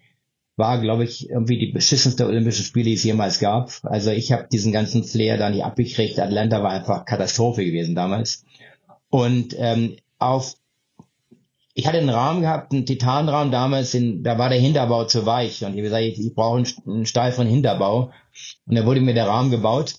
war, glaube ich, irgendwie die beschissenste Olympische Spiele, die es jemals gab. Also ich habe diesen ganzen Flair da nicht abgekriegt. Atlanta war einfach Katastrophe gewesen damals. Und ähm, auf ich hatte einen Rahmen gehabt, einen Titanrahmen damals, in, da war der Hinterbau zu weich. Und ich habe gesagt, ich, ich brauche einen, einen steiferen Hinterbau. Und da wurde mir der Rahmen gebaut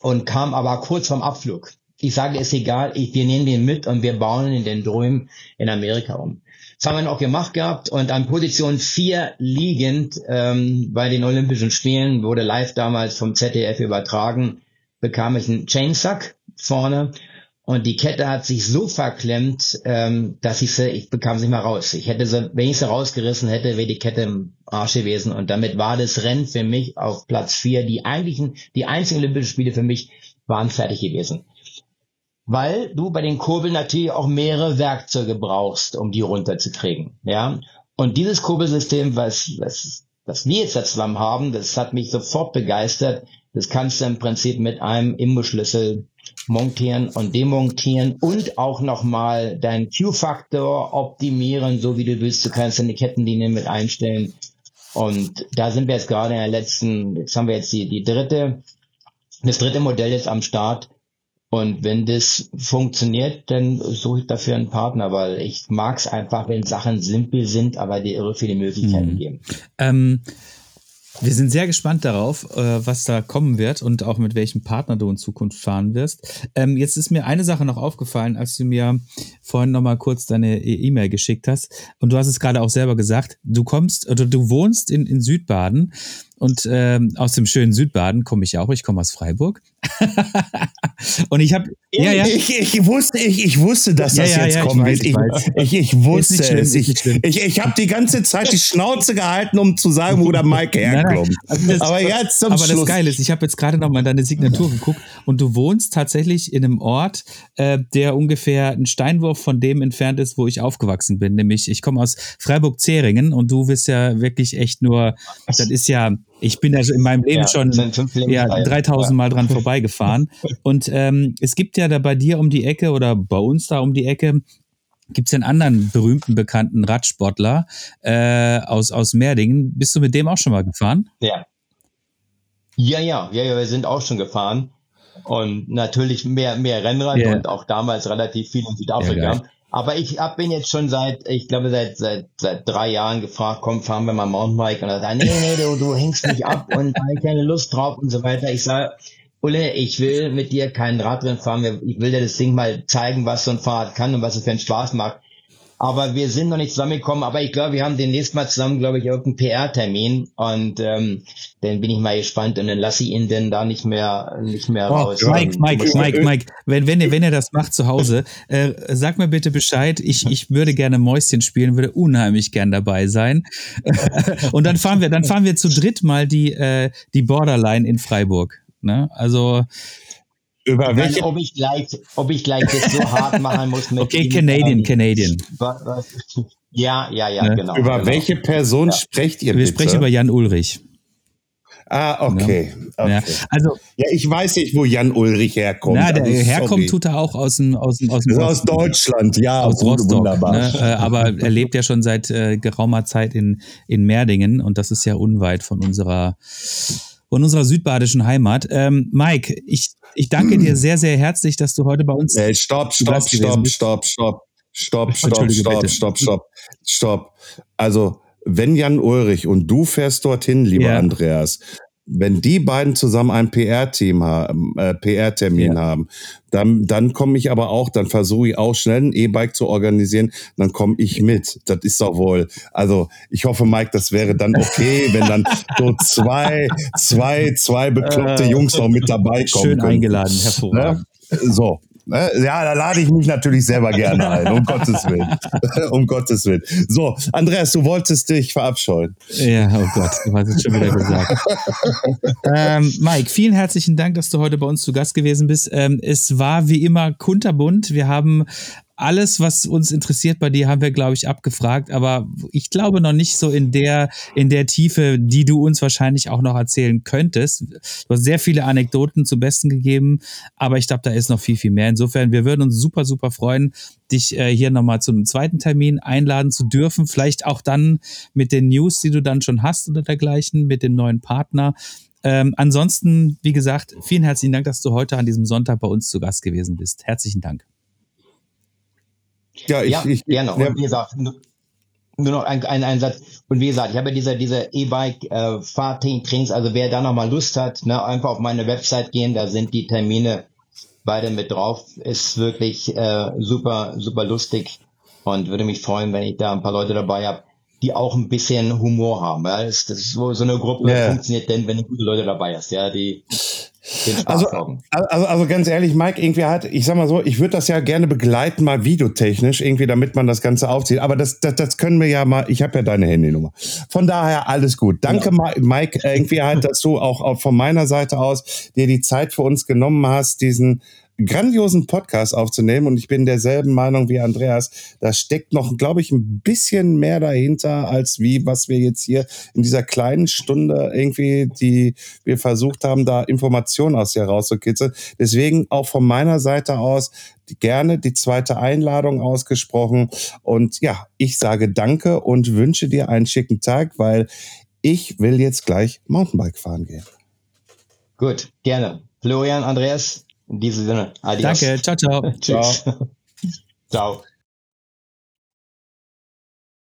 und kam aber kurz vorm Abflug ich sage, ist egal, ich, wir nehmen den mit und wir bauen in den Drömen in Amerika um. Das haben wir noch gemacht gehabt und an Position 4 liegend ähm, bei den Olympischen Spielen wurde live damals vom ZDF übertragen, bekam ich einen Chainsack vorne und die Kette hat sich so verklemmt, ähm, dass ich sie, ich bekam sie mal raus. Ich hätte sie, wenn ich sie rausgerissen hätte, wäre die Kette im Arsch gewesen und damit war das Rennen für mich auf Platz 4. Die eigentlichen, die einzigen Olympischen Spiele für mich waren fertig gewesen weil du bei den Kurbeln natürlich auch mehrere Werkzeuge brauchst, um die runterzukriegen. Ja, und dieses Kurbelsystem, was, was, was wir jetzt da zusammen haben, das hat mich sofort begeistert. Das kannst du im Prinzip mit einem Imbusschlüssel montieren und demontieren und auch nochmal deinen Q-Faktor optimieren, so wie du willst. Du kannst deine Kettenlinie mit einstellen. Und da sind wir jetzt gerade in der letzten, jetzt haben wir jetzt die, die dritte, das dritte Modell jetzt am Start und wenn das funktioniert, dann suche ich dafür einen Partner, weil ich mag es einfach, wenn Sachen simpel sind, aber dir irre viele Möglichkeiten mhm. geben. Ähm, wir sind sehr gespannt darauf, äh, was da kommen wird und auch mit welchem Partner du in Zukunft fahren wirst. Ähm, jetzt ist mir eine Sache noch aufgefallen, als du mir vorhin noch mal kurz deine e- E-Mail geschickt hast. Und du hast es gerade auch selber gesagt. Du kommst oder du wohnst in, in Südbaden und ähm, aus dem schönen Südbaden komme ich auch. Ich komme aus Freiburg. und ich habe ja, ja. Ich, ich, wusste, ich, ich wusste, dass das ja, jetzt ja, kommen wird. Ich, ich, ich, wusste schlimm, es. Ich, ich, ich habe die ganze Zeit die Schnauze gehalten, um zu sagen, wo der Mike herkommt. Also aber jetzt zum aber Schluss. das Geile ist, ich habe jetzt gerade noch mal deine Signatur geguckt und du wohnst tatsächlich in einem Ort, äh, der ungefähr ein Steinwurf von dem entfernt ist, wo ich aufgewachsen bin. Nämlich, ich komme aus Freiburg-Zeringen und du bist ja wirklich echt nur, das ist ja ich bin ja in meinem Leben ja, schon ja, 3000 Mal dran vorbeigefahren. Und ähm, es gibt ja da bei dir um die Ecke oder bei uns da um die Ecke, gibt es einen anderen berühmten, bekannten Radsportler äh, aus, aus Merdingen. Bist du mit dem auch schon mal gefahren? Ja. Ja, ja, ja, ja wir sind auch schon gefahren. Und natürlich mehr, mehr Rennrad yeah. und auch damals relativ viel in Südafrika. Ja, Aber ich hab, bin jetzt schon seit, ich glaube, seit, seit, seit drei Jahren gefragt, komm, fahren wir mal Mountainbike. Und er sagt, nee, nee, du, du hängst mich ab und habe keine Lust drauf und so weiter. Ich sage, Ulle, ich will mit dir kein Radrennen fahren. Ich will dir das Ding mal zeigen, was so ein Fahrrad kann und was es für einen Spaß macht. Aber wir sind noch nicht zusammengekommen. Aber ich glaube, wir haben demnächst mal zusammen, glaube ich, irgendeinen PR-Termin. Und ähm, dann bin ich mal gespannt und dann lasse ich ihn denn da nicht mehr nicht mehr oh, raus. Mike, Mike, Mike, Mike, wenn, wenn, ihr, wenn ihr das macht zu Hause, äh, sag mir bitte Bescheid. Ich, ich würde gerne Mäuschen spielen, würde unheimlich gern dabei sein. und dann fahren wir, dann fahren wir zu dritt mal die, äh, die Borderline in Freiburg. Ne? Also über welche? ob ich gleich, ob ich gleich das so hart machen muss mit. Okay, Canadian, ähm, Canadian. Ja, ja, ja, ne? genau. Über genau. welche Person ja. sprecht ihr Wir bitte? sprechen über Jan Ulrich. Ah, okay. Ja. okay. Ja, also, ja, ich weiß nicht, wo Jan Ulrich herkommt. Na, der also, herkommt tut er auch aus dem aus dem aus, dem aus Deutschland, ja, aus Rostock. Wunderbar. Ne? Äh, aber er lebt ja schon seit äh, geraumer Zeit in in Merdingen und das ist ja unweit von unserer von unserer südbadischen Heimat. Ähm, Mike, ich, ich danke dir sehr, sehr herzlich, dass du heute bei uns. Hey, stopp, stopp, stopp, stopp, stopp, stopp, stopp, stopp, stopp, stopp, stopp. Also, wenn Jan Ulrich und du fährst dorthin, lieber ja. Andreas, wenn die beiden zusammen ein PR-Team haben, äh, PR-Termin ja. haben, dann, dann komme ich aber auch, dann versuche ich auch schnell ein E-Bike zu organisieren, dann komme ich mit. Das ist doch wohl. Also ich hoffe, Mike, das wäre dann okay, wenn dann so zwei, zwei, zwei bekloppte äh, Jungs noch mit dabei kommen. Schön können. eingeladen, hervorragend. Ja? So, Ne? Ja, da lade ich mich natürlich selber gerne ein, um Gottes Willen. um Gottes Willen. So, Andreas, du wolltest dich verabscheuen. Ja, oh Gott, du hast es schon wieder gesagt. ähm, Mike, vielen herzlichen Dank, dass du heute bei uns zu Gast gewesen bist. Ähm, es war wie immer kunterbunt. Wir haben alles, was uns interessiert bei dir, haben wir, glaube ich, abgefragt. Aber ich glaube noch nicht so in der, in der Tiefe, die du uns wahrscheinlich auch noch erzählen könntest. Du hast sehr viele Anekdoten zum Besten gegeben, aber ich glaube, da ist noch viel, viel mehr. Insofern, wir würden uns super, super freuen, dich äh, hier nochmal zu einem zweiten Termin einladen zu dürfen. Vielleicht auch dann mit den News, die du dann schon hast oder dergleichen, mit dem neuen Partner. Ähm, ansonsten, wie gesagt, vielen herzlichen Dank, dass du heute an diesem Sonntag bei uns zu Gast gewesen bist. Herzlichen Dank. Ja, ich, ja, ich, gerne. Und wie gesagt, nur, noch ein, ein, ein Satz. Und wie gesagt, ich habe diese, diese E-Bike äh, also wer da nochmal Lust hat, ne, einfach auf meine Website gehen, da sind die Termine beide mit drauf. Ist wirklich äh, super, super lustig und würde mich freuen, wenn ich da ein paar Leute dabei habe, die auch ein bisschen Humor haben. Ja, das, das ist so, so eine Gruppe yeah. funktioniert denn, wenn du gute Leute dabei hast, ja, die also, also, also ganz ehrlich, Mike, irgendwie hat, ich sag mal so, ich würde das ja gerne begleiten, mal videotechnisch, irgendwie, damit man das Ganze aufzieht. Aber das, das, das können wir ja mal, ich habe ja deine Handynummer. Von daher alles gut. Danke, ja. Mike, irgendwie halt, dass du auch, auch von meiner Seite aus dir die Zeit für uns genommen hast, diesen grandiosen Podcast aufzunehmen und ich bin derselben Meinung wie Andreas. Da steckt noch, glaube ich, ein bisschen mehr dahinter, als wie, was wir jetzt hier in dieser kleinen Stunde irgendwie, die wir versucht haben, da Informationen aus dir rauszukitzeln. Deswegen auch von meiner Seite aus gerne die zweite Einladung ausgesprochen. Und ja, ich sage danke und wünsche dir einen schicken Tag, weil ich will jetzt gleich Mountainbike fahren gehen. Gut, gerne. Florian, Andreas, in diesem Sinne, adios. Danke, ciao, ciao. Tschüss. ciao.